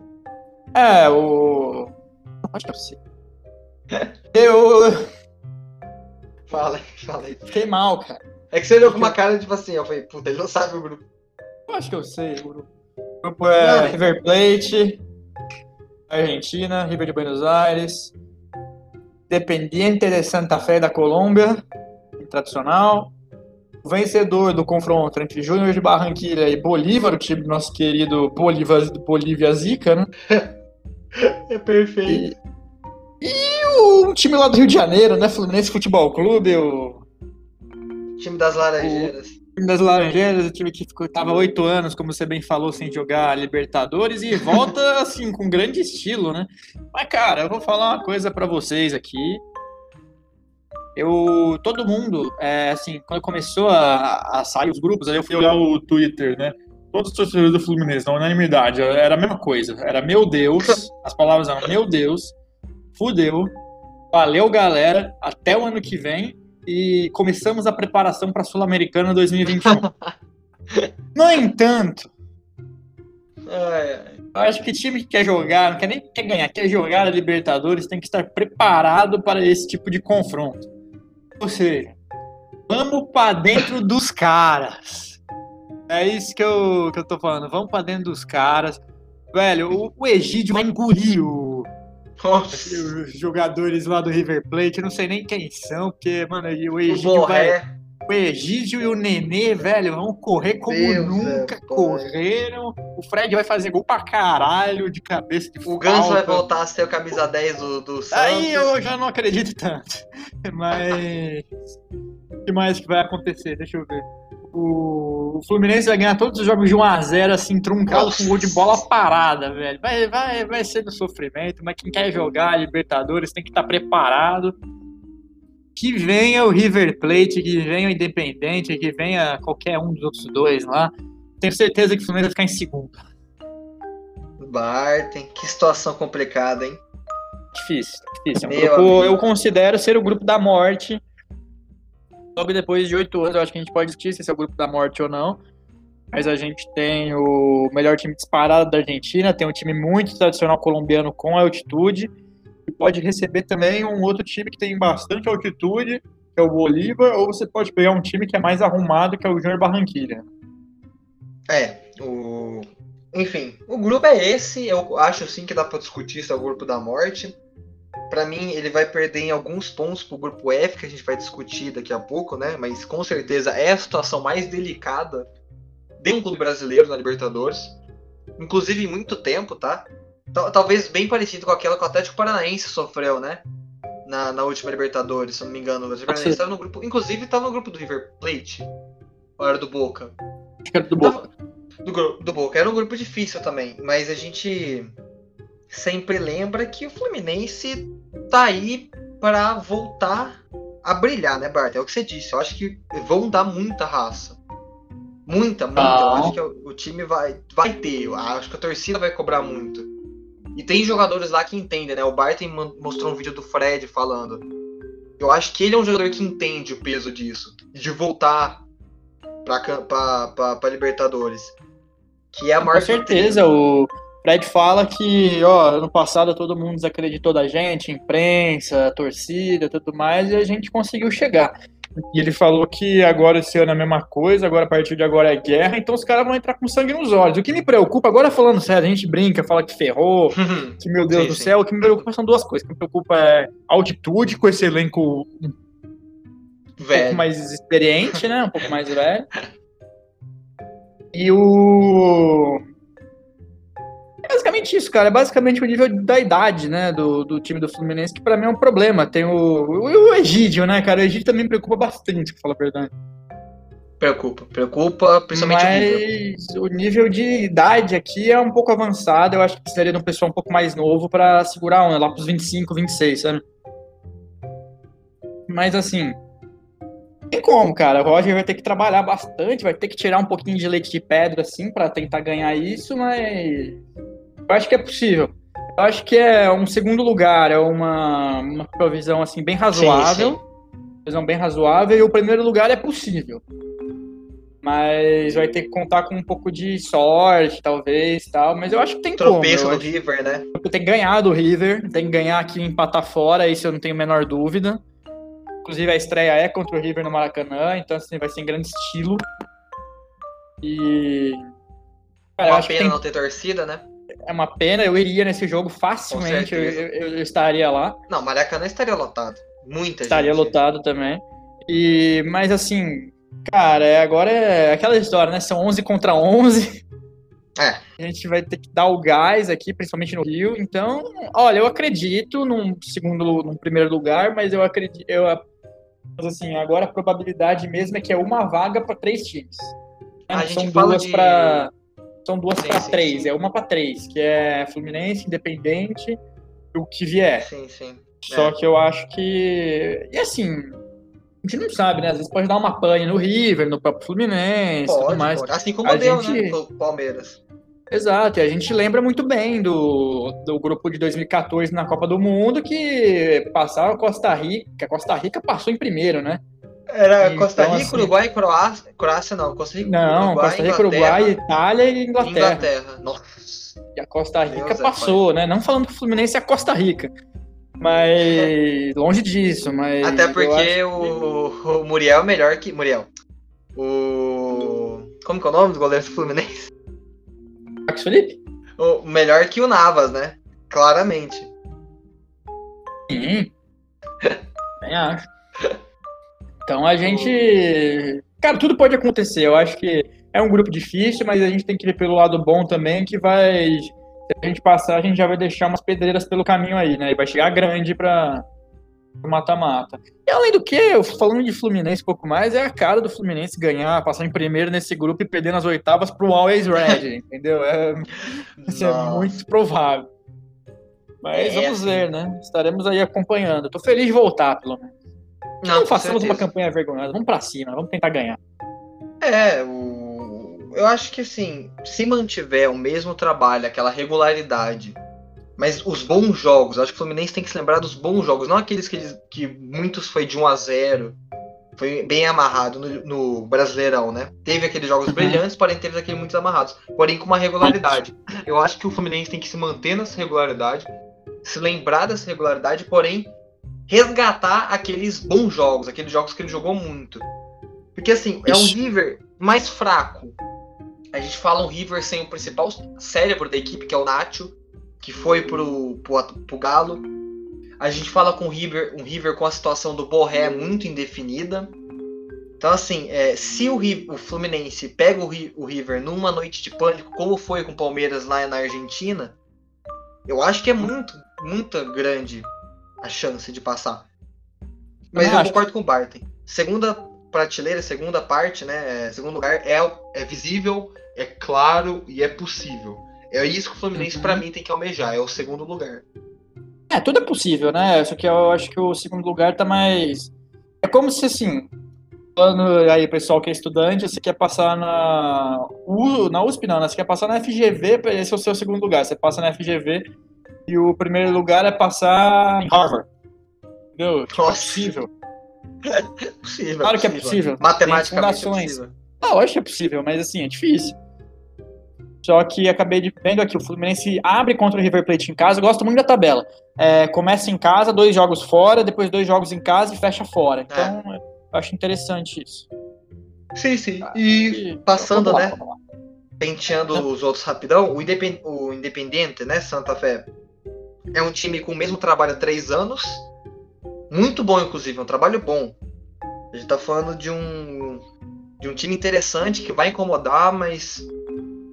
É, o acho que eu sei. eu Fala, fala aí. Fiquei mal, cara. É que você olhou com uma cara tipo assim, eu falei, puta, ele não sabe o grupo. Eu acho que eu sei o grupo. O grupo é não, River Plate, Argentina, River de Buenos Aires, Dependiente de Santa Fé da Colômbia, tradicional, o vencedor do confronto entre Júnior de Barranquilha e Bolívar, o time do nosso querido Bolívar, Bolívia Zica, né? É perfeito. E, e o time lá do Rio de Janeiro, né? Fluminense Futebol Clube, o. Time das Laranjeiras. das Laranjeiras, o time que ficou, tava oito anos, como você bem falou, sem jogar Libertadores e volta assim com grande estilo, né? Mas cara, eu vou falar uma coisa para vocês aqui. Eu, todo mundo, é, assim, quando começou a, a sair os grupos, aí eu fui olhar o Twitter, né? Todos os torcedores do Fluminense, na unanimidade, era a mesma coisa. Era meu Deus, as palavras eram meu Deus, fudeu, valeu galera, até o ano que vem e começamos a preparação para a Sul-Americana 2021. no entanto, eu acho que time que quer jogar, não quer nem quer ganhar, quer jogar a Libertadores, tem que estar preparado para esse tipo de confronto. Ou seja, vamos para dentro dos caras. É isso que eu, que eu tô falando. Vamos para dentro dos caras. Velho, o, o Egídio vai engolir o, os jogadores lá do River Plate, eu não sei nem quem são, porque, mano, o Egídio vai. O Egídio e o Nenê, velho, vão correr como Deus nunca Deus correram. O Fred vai fazer gol pra caralho de cabeça de O Ganso vai voltar a ser o camisa 10 do, do Santos. Aí eu já não acredito tanto. Mas. O que mais que vai acontecer? Deixa eu ver o, Fluminense vai ganhar todos os jogos de 1x0, assim, truncado Nossa. com gol de bola parada, velho. Vai, vai, vai ser do sofrimento, mas quem quer jogar Libertadores tem que estar tá preparado. Que venha o River Plate, que venha o Independente, que venha qualquer um dos outros dois lá. Tenho certeza que o Fluminense vai ficar em segundo. Barton, que situação complicada, hein? Difícil, difícil. É um grupo, eu considero ser o grupo da morte Logo depois de oito anos, eu acho que a gente pode discutir se esse é o grupo da morte ou não. Mas a gente tem o melhor time disparado da Argentina, tem um time muito tradicional colombiano com altitude, e pode receber também um outro time que tem bastante altitude, que é o Bolívar, ou você pode pegar um time que é mais arrumado, que é o Júnior Barranquilla. É, o... enfim, o grupo é esse, eu acho sim que dá para discutir se é o grupo da morte para mim, ele vai perder em alguns pontos pro grupo F, que a gente vai discutir daqui a pouco, né? Mas com certeza é a situação mais delicada de um clube brasileiro na Libertadores. Inclusive em muito tempo, tá? Talvez bem parecido com aquela que o Atlético Paranaense sofreu, né? Na, na última Libertadores, se eu não me engano. O Atlético Paranaense estava no grupo. Inclusive estava no grupo do River Plate. Ou era do Boca? Era do Boca. do, do Boca. Era um grupo difícil também. Mas a gente sempre lembra que o Fluminense tá aí para voltar a brilhar, né, Bart? É o que você disse. Eu acho que vão dar muita raça. Muita, muita. Ah. Eu acho que o time vai, vai ter. Eu acho que a torcida vai cobrar muito. E tem jogadores lá que entendem, né? O Barton mostrou um vídeo do Fred falando. Eu acho que ele é um jogador que entende o peso disso. De voltar pra, pra, pra, pra Libertadores. Que é a maior Com certeza, o, Fred fala que, ó, ano passado todo mundo desacreditou da gente, imprensa, torcida, tudo mais, e a gente conseguiu chegar. E ele falou que agora esse ano é a mesma coisa, agora a partir de agora é guerra, então os caras vão entrar com sangue nos olhos. O que me preocupa, agora falando sério, a gente brinca, fala que ferrou, que meu Deus sim, do céu, sim. o que me preocupa são duas coisas. O que me preocupa é altitude com esse elenco um velho. pouco mais experiente, né? Um pouco mais velho. E o basicamente isso, cara. É basicamente o nível da idade, né, do, do time do Fluminense, que para mim é um problema. Tem o, o, o, Egídio, né, cara? O Egídio também preocupa bastante, pra falar a verdade. Preocupa, preocupa, principalmente Mas o nível. o nível de idade aqui é um pouco avançado. Eu acho que precisaria de um pessoal um pouco mais novo para segurar um, lá pros 25, 26, sabe? Mas assim, tem como, cara. O Roger vai ter que trabalhar bastante, vai ter que tirar um pouquinho de leite de pedra, assim, para tentar ganhar isso, mas eu acho que é possível. Eu acho que é um segundo lugar, é uma, uma provisão assim bem razoável. Sim, sim. Provisão bem razoável, e o primeiro lugar é possível. Mas vai ter que contar com um pouco de sorte, talvez, tal. Mas eu acho que tem Tropeço como. Tropeço do River, né? Tem que ganhar do River, tem que ganhar aqui e empatar fora, isso eu não tenho a menor dúvida. Inclusive a estreia é contra o River no Maracanã, então assim, vai ser em grande estilo. E. Cara, uma pena tem... não ter torcida, né? É uma pena, eu iria nesse jogo facilmente, eu, eu, eu, estaria lá. Não, Maracanã estaria lotado. Muita estaria gente. Estaria lotado também. E, mas assim, cara, é, agora é aquela história, né? São 11 contra 11. É. A gente vai ter que dar o gás aqui, principalmente no Rio. Então, olha, eu acredito num segundo, num primeiro lugar, mas eu acredito, eu Mas assim, agora a probabilidade mesmo é que é uma vaga para três times. A são duas de... para são duas para três, sim. é uma para três, que é Fluminense, Independente, o que vier. Sim, sim. Só é. que eu acho que. E assim, a gente não sabe, né? Às vezes pode dar uma pane no River, no próprio Fluminense, pode, tudo mais. Pode. Assim como a deu, gente... né? No Palmeiras. Exato, e a gente lembra muito bem do, do grupo de 2014 na Copa do Mundo que passava Costa Rica, que a Costa Rica passou em primeiro, né? Era então, Costa Rica, assim, Uruguai e Croácia. Croácia não, Costa Rica, não, Uruguai, Costa Rica, Uruguai, Itália e Inglaterra. Inglaterra, nossa. E a Costa Rica Deus é passou, é né? Não falando que o Fluminense é a Costa Rica. Mas longe disso, mas. Até porque o, o Muriel é melhor que. Muriel. O. Como que é o nome do goleiro do Fluminense? Marcos Felipe? O melhor que o Navas, né? Claramente. Sim. Nem acho. Então a gente. Cara, tudo pode acontecer. Eu acho que é um grupo difícil, mas a gente tem que ver pelo lado bom também, que vai. Se a gente passar, a gente já vai deixar umas pedreiras pelo caminho aí, né? E vai chegar grande pra, mata-mata. E além do que, falando de Fluminense um pouco mais, é a cara do Fluminense ganhar, passar em primeiro nesse grupo e perder nas oitavas pro Always Red, entendeu? É, isso é muito provável. Mas é, vamos assim. ver, né? Estaremos aí acompanhando. Tô feliz de voltar, pelo menos. Não, não façamos uma campanha vergonhosa, vamos pra cima, vamos tentar ganhar. É, o... eu acho que assim, se mantiver o mesmo trabalho, aquela regularidade mas os bons jogos, acho que o Fluminense tem que se lembrar dos bons jogos, não aqueles que, eles, que muitos foi de 1 a 0 foi bem amarrado no, no Brasileirão, né? Teve aqueles jogos uhum. brilhantes, porém teve aqueles muito amarrados, porém com uma regularidade. Eu acho que o Fluminense tem que se manter nessa regularidade, se lembrar dessa regularidade, porém resgatar aqueles bons jogos, aqueles jogos que ele jogou muito. Porque assim, é um River mais fraco. A gente fala um River sem o principal cérebro da equipe, que é o Nacho, que foi pro, pro, pro Galo. A gente fala com o River, um River com a situação do Borré muito indefinida. Então, assim, é, se o, o, Fluminense pega o, o, River numa noite de pânico, como foi com o Palmeiras lá na Argentina, eu acho que é muito, muito grande a chance de passar. Mas eu, eu concordo com o Barton. Segunda prateleira, segunda parte, né? É, segundo lugar, é, é visível, é claro e é possível. É isso que o Fluminense, uhum. para mim, tem que almejar, é o segundo lugar. É, tudo é possível, né? Só que eu acho que o segundo lugar tá mais. É como se assim. Falando aí, pessoal que é estudante, você quer passar na, U, na USP, não, né? Você quer passar na FGV, esse é o seu segundo lugar. Você passa na FGV e o primeiro lugar é passar em Harvard. Entendeu? Tipo, é possível. É possível. Claro que é possível. Matematicamente é possível. Ah, eu acho que é possível, mas assim, é difícil. Só que acabei de vendo aqui, o Fluminense abre contra o River Plate em casa. Eu gosto muito da tabela. É, começa em casa, dois jogos fora, depois dois jogos em casa e fecha fora. É. Então, é. eu acho interessante isso. Sim, sim. Ah, e, e passando, lá, né? Penteando os outros rapidão, o, Independ... o Independente, né, Santa Fé, é um time com o mesmo trabalho há três anos. Muito bom, inclusive, é um trabalho bom. A gente tá falando de um, de um time interessante que vai incomodar, mas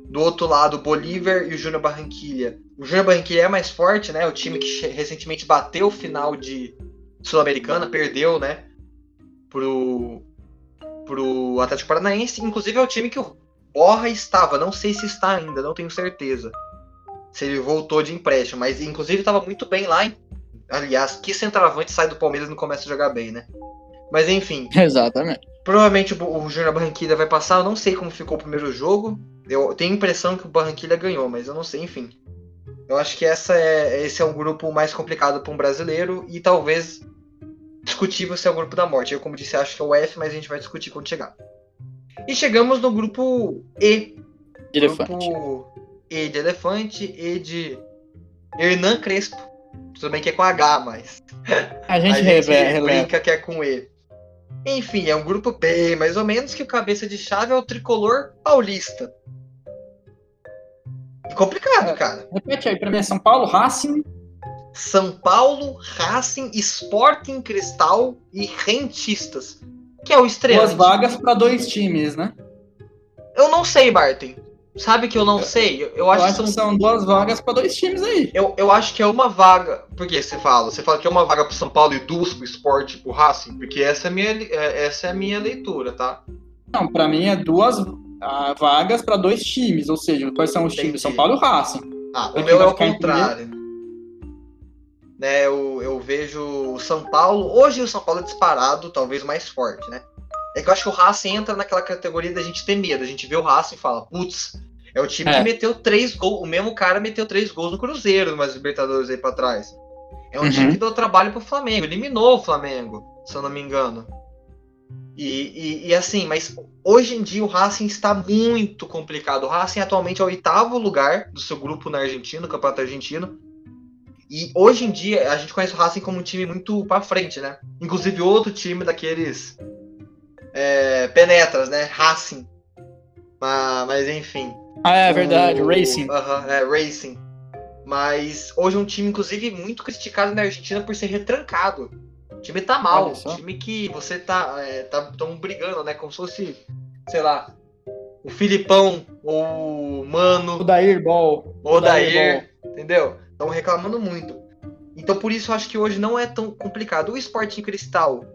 do outro lado, o Bolívar e o Júnior Barranquilha. O Júnior Barranquilha é mais forte, né? O time que recentemente bateu o final de Sul-Americana, perdeu, né? Pro, pro Atlético Paranaense. Inclusive é o time que o Borra estava. Não sei se está ainda, não tenho certeza. Se ele voltou de empréstimo. Mas inclusive estava muito bem lá. Hein? Aliás, que centroavante sai do Palmeiras e não começa a jogar bem, né? Mas enfim. Exatamente. Provavelmente o, o Júnior Barranquilla vai passar. Eu não sei como ficou o primeiro jogo. Eu tenho a impressão que o Barranquilla ganhou, mas eu não sei, enfim. Eu acho que essa é, esse é o grupo mais complicado para um brasileiro e talvez discutível se é o grupo da morte. Eu, como disse, acho que é o F, mas a gente vai discutir quando chegar. E chegamos no grupo E. De grupo elefante. E de elefante, E de Hernan Crespo. Tudo bem que é com H, mas. A gente, a gente brinca que é com E. Enfim, é um grupo bem mais ou menos que o cabeça de chave é o tricolor paulista. Complicado, cara. Repete aí pra mim, é São Paulo, Racing. São Paulo, Racing, Sporting Cristal e Rentistas. Que é o estreante. Duas vagas para dois times, né? Eu não sei, Barton. Sabe que eu não sei? Eu, eu acho, acho, que são, duas vagas para dois times aí. Eu, eu acho que é uma vaga. Por que você fala? Você fala que é uma vaga pro São Paulo e duas pro esporte pro Racing? Porque essa é a minha, é, essa é a minha leitura, tá? Não, para mim é duas uh, vagas para dois times. Ou seja, quais são os Entendi. times? São Paulo e o Racing. Ah, o meu é o contrário. Né, eu, eu vejo o São Paulo. Hoje o São Paulo é disparado, talvez mais forte, né? É que eu acho que o Racing entra naquela categoria da gente ter medo. A gente vê o Racing e fala, putz, é o time é. que meteu três gols. O mesmo cara meteu três gols no Cruzeiro, mas Libertadores aí pra trás. É um uhum. time que deu trabalho pro Flamengo. Eliminou o Flamengo, se eu não me engano. E, e, e, assim, mas hoje em dia o Racing está muito complicado. O Racing atualmente é o oitavo lugar do seu grupo na Argentina, no Campeonato Argentino. E hoje em dia a gente conhece o Racing como um time muito para frente, né? Inclusive outro time daqueles é, penetras, né? Racing. Mas, mas enfim. Ah, é verdade, o, Racing. Uh -huh, é, Racing. Mas hoje é um time, inclusive, muito criticado na Argentina por ser retrancado. O time tá mal. O time que você tá. É, tá tão brigando, né? Como se fosse, sei lá, o Filipão, o Mano. O Dair Ball. O Dair, Dair entendeu? Estão reclamando muito. Então por isso eu acho que hoje não é tão complicado. O Sporting Cristal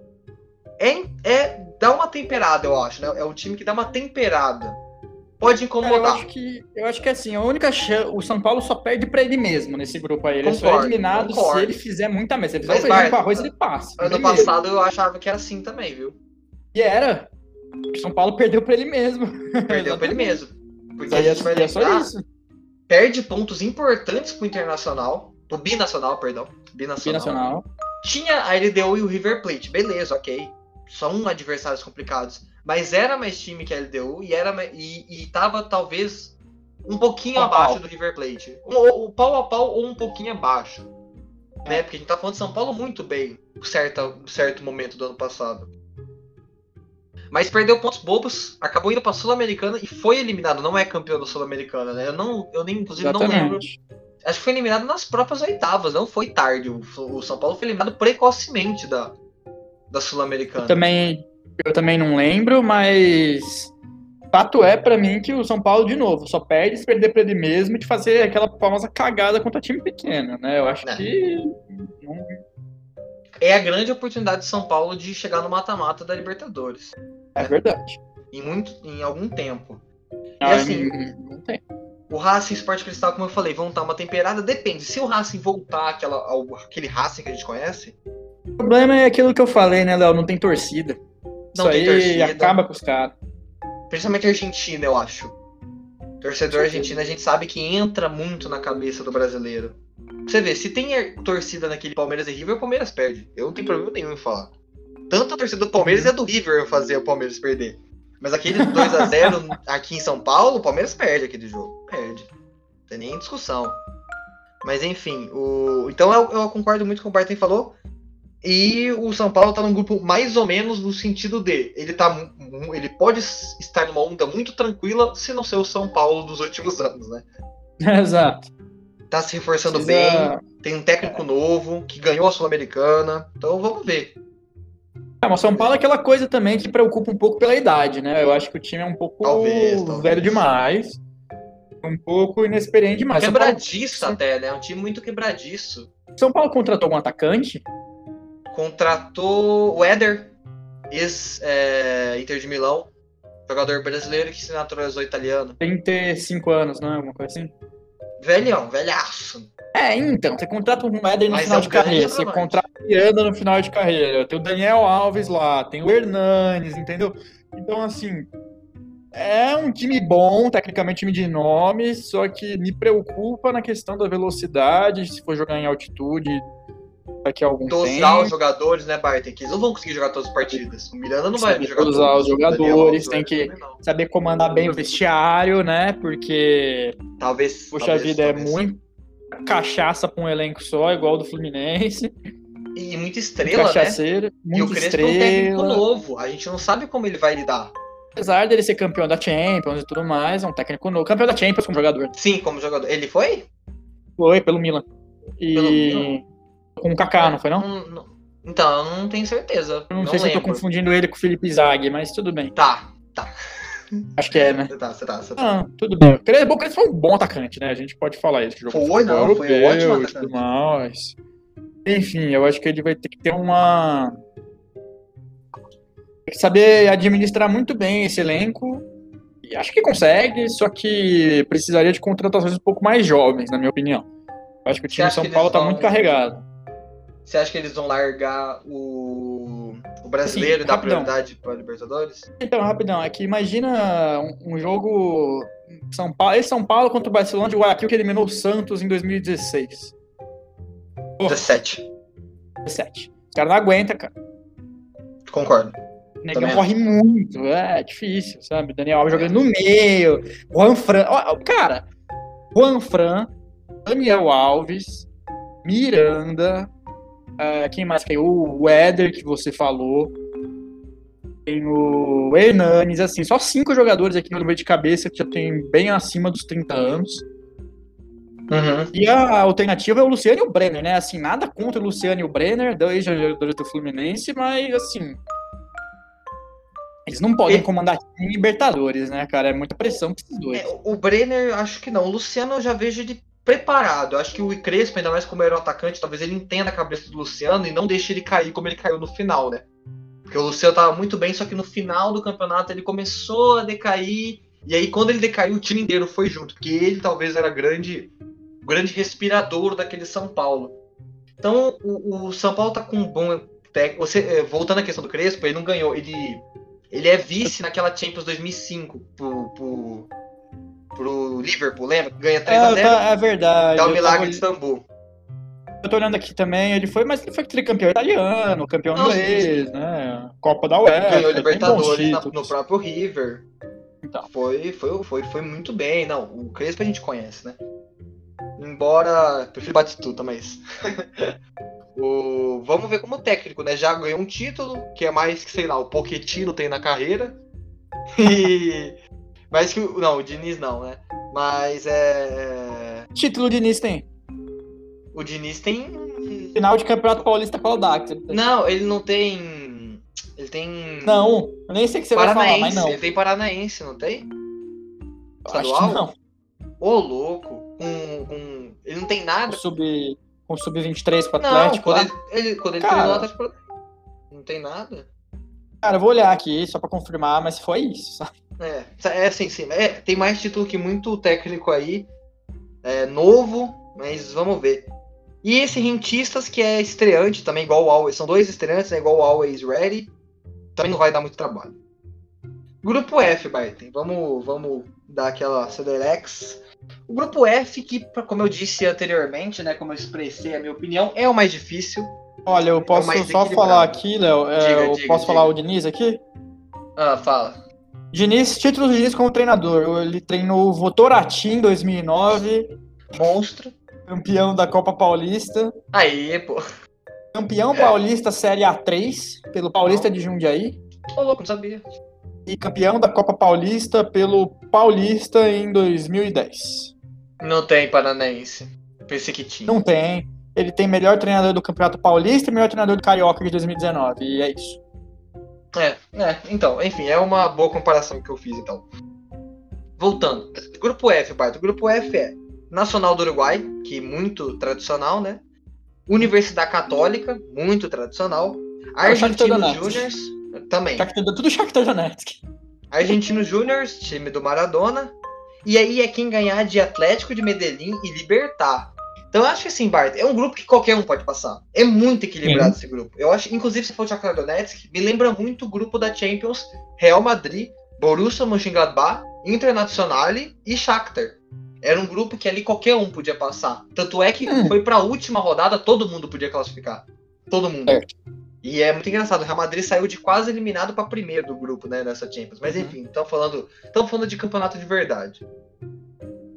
é, é dá uma temperada, eu acho, né? É um time que dá uma temperada pode incomodar. eu, acho que, eu acho que assim, a única chance. O São Paulo só perde pra ele mesmo nesse grupo aí. Ele concordo, só é eliminado concordo. se ele fizer muita mesa. Se ele fizer Mas, com arroz, ele passa. Ano passado eu achava que era assim também, viu? E era. O São Paulo perdeu pra ele mesmo. Perdeu pra ele mesmo. Porque a gente vai lembrar, só isso. Perde pontos importantes pro Internacional. Pro Binacional, perdão. Binacional. Binacional. Tinha a LDU e o River Plate. Beleza, ok. São adversários complicados mas era mais time que a LDU e era e, e tava talvez um pouquinho pau abaixo pau. do River Plate. O, o, pau a pau ou um pouquinho abaixo. Né? Porque a gente tá falando de São Paulo muito bem em certo, certo momento do ano passado. Mas perdeu pontos bobos, acabou indo pra Sul-Americana e foi eliminado. Não é campeão da Sul-Americana, né? Eu, não, eu nem, inclusive, Exatamente. não lembro. Acho que foi eliminado nas próprias oitavas, não foi tarde. O, o São Paulo foi eliminado precocemente da, da Sul-Americana. Também eu também não lembro, mas fato é para mim que o São Paulo, de novo, só perde se perder para ele mesmo e de fazer aquela famosa cagada contra time pequeno, né? Eu acho é. que. É a grande oportunidade de São Paulo de chegar no mata-mata da Libertadores. É né? verdade. Em, muito, em algum tempo. Ah, e assim, não tem. O Racing Sport Cristal, como eu falei, vão estar uma temperada? Depende. Se o Racing voltar àquela, ao, aquele Racing que a gente conhece. O problema é aquilo que eu falei, né, Léo? Não tem torcida. Não Isso tem torcida. acaba com os caras. Principalmente Argentina, eu acho. Torcedor argentino, a gente sabe que entra muito na cabeça do brasileiro. Você vê, se tem torcida naquele Palmeiras e River, o Palmeiras perde. Eu não tenho problema nenhum em falar. Tanto a torcida do Palmeiras é do River fazer o Palmeiras perder. Mas aquele 2x0 aqui em São Paulo, o Palmeiras perde aquele jogo. Perde. Não tem nem discussão. Mas enfim, o... então eu, eu concordo muito com o que o Barton falou. E o São Paulo tá num grupo mais ou menos no sentido de ele tá ele pode estar numa onda muito tranquila se não ser o São Paulo dos últimos anos, né? Exato. Tá se reforçando Precisa... bem, tem um técnico novo que ganhou a Sul-Americana, então vamos ver. É, mas São Paulo é aquela coisa também que preocupa um pouco pela idade, né? Eu acho que o time é um pouco talvez, talvez. velho demais, um pouco inexperiente demais. Quebradiço Paulo... até, né? É um time muito quebradiço. São Paulo contratou algum atacante? Contratou o Éder, ex-Inter é, de Milão, jogador brasileiro que se naturalizou italiano. 35 anos, não é? Alguma coisa assim? Velhão, velhaço. É, então, você contrata um Éder no Mas final é de carreira, você contrata o Miranda no final de carreira, tem o Daniel Alves lá, tem o Hernanes, entendeu? Então, assim, é um time bom, tecnicamente time de nome, só que me preocupa na questão da velocidade, se for jogar em altitude, daqui a algum dosar tempo. Dosar os jogadores, né, Barton? Que eles não vão conseguir jogar todas as partidas. O Miranda não vai jogar Dosar os jogadores, tem que saber comandar bem o vestiário, né? Porque. Talvez. Poxa talvez, vida, é talvez. é muito cachaça pra um elenco só, igual o do Fluminense. E muita estrela, né? E o Crespo é um técnico novo. A gente não sabe como ele vai lidar. Apesar dele ser campeão da Champions e tudo mais, é um técnico novo. Campeão da Champions como jogador. Sim, como jogador. Ele foi? Foi, pelo Milan. E. Pelo Milan? Com o Kaká, não foi não? não, não. Então, eu não tenho certeza. Eu não, não sei lembro. se eu tô confundindo ele com o Felipe Zag, mas tudo bem. Tá, tá. Acho que é, né? Você tá, você tá, você tá. Ah, tudo bem. O bom, foi um bom atacante, né? A gente pode falar isso. Foi, não, europeu, foi ótimo atacante. Mais. Enfim, eu acho que ele vai ter que ter uma... Tem que saber administrar muito bem esse elenco. E acho que consegue, só que precisaria de contratações um pouco mais jovens, na minha opinião. Eu acho que o time de São Paulo tá muito carregado. Você acha que eles vão largar o, o brasileiro assim, e dar prioridade para Libertadores? Então, rapidão, é que imagina um, um, jogo São Paulo, esse São Paulo contra o Barcelona de Guayaquil que eliminou o Santos em 2016. Porra. 17. 17. Os caras não aguentam, cara. Concordo. O Negão corre muito, é, difícil, sabe? Daniel Alves jogando no meio, Juan Fran. Ó, cara, Juan Fran, Daniel Alves, Miranda, Uh, quem mais caiu? O Éder, que você falou. Tem o Hernanes, assim, só cinco jogadores aqui no meio de cabeça que já tem bem acima dos 30 anos. Uhum. E a alternativa é o Luciano e o Brenner, né? Assim, nada contra o Luciano e o Brenner, dois jogadores do Fluminense, mas assim. Eles não podem e... comandar em Libertadores, né, cara? É muita pressão para esses dois. É, o Brenner, acho que não. O Luciano eu já vejo ele preparado. Eu acho que o Crespo, ainda mais como era um atacante, talvez ele entenda a cabeça do Luciano e não deixe ele cair como ele caiu no final, né? Porque o Luciano tava muito bem, só que no final do campeonato ele começou a decair. E aí, quando ele decaiu, o time inteiro foi junto, porque ele talvez era grande, grande respirador daquele São Paulo. Então, o, o São Paulo tá com um bom técnico. Você, eh, voltando à questão do Crespo, ele não ganhou. Ele, ele é vice naquela Champions 2005 pro, pro pro Liverpool, lembra? Ganha 3x0. É, tá, é verdade. Dá o milagre tava... de Istambul. Eu tô olhando aqui também, ele foi, mas ele foi tricampeão italiano, campeão inglês, né? Copa da UEFA. Ganhou Libertadores na, no próprio River. Então. Foi, foi, foi, foi muito bem. Não, o Crespo a gente conhece, né? Embora. Prefiro Batistuta, mas. o... Vamos ver como técnico, né? Já ganhou um título, que é mais que, sei lá, o Pochettino tem na carreira. E mas que o. Não, o Diniz não, né? Mas é. Título o Diniz tem? O Diniz tem. Final de Campeonato Paulista com o Dax. Não, ele não tem. Ele tem. Não, eu nem sei o que você vai falar, mas não. Ele tem Paranaense, não tem? Estadual? Não. Ô, louco. Com, com... Ele não tem nada. Com sub, com sub-23 pro Atlético. Não, quando lá. ele, ele, quando ele Cara... treinou Atlético. Não tem nada. Cara, eu vou olhar aqui só pra confirmar, mas foi isso, sabe? É, é assim, sim. É, tem mais título que muito técnico aí. É, novo, mas vamos ver. E esse Rentistas, que é estreante também, igual o Always. São dois estreantes, é igual o Always Ready. Também não vai dar muito trabalho. Grupo F, Barton. Vamos, vamos dar aquela Cedelex. O grupo F, que, como eu disse anteriormente, né, como eu expressei a minha opinião, é o mais difícil. Olha, eu é posso é só falar aqui, Léo. É, eu diga, posso diga. falar o Diniz aqui? Ah, fala. Diniz, título do Diniz como treinador. Ele treinou o Votorati em 2009. Monstro. Campeão da Copa Paulista. Aí, pô. Campeão paulista Série A3 pelo Paulista de Jundiaí. Ô, louco, não sabia. E campeão da Copa Paulista pelo Paulista em 2010. Não tem paranaense. Pensei que tinha. Não tem. Ele tem melhor treinador do Campeonato Paulista e melhor treinador do Carioca de 2019. E é isso. É, é, então, enfim, é uma boa comparação que eu fiz, então. Voltando. Grupo F, Barto. Grupo F é Nacional do Uruguai, que muito tradicional, né? Universidade Católica, muito tradicional. Argentinos Júniors, também. Tudo Shakhtar Donetsk. Argentinos Júniors, time do Maradona. E aí é quem ganhar de Atlético de Medellín e Libertar. Então eu acho que assim, Bart, é um grupo que qualquer um pode passar. É muito equilibrado Sim. esse grupo. Eu acho, inclusive, se for o Shakhtar Donetsk, me lembra muito o grupo da Champions, Real Madrid, Borussia Mönchengladbach, Internazionale e Shakhtar. Era um grupo que ali qualquer um podia passar. Tanto é que hum. foi para a última rodada, todo mundo podia classificar. Todo mundo. É. E é muito engraçado, o Real Madrid saiu de quase eliminado para primeiro do grupo, né, nessa Champions. Mas uhum. enfim, estamos falando, falando de campeonato de verdade.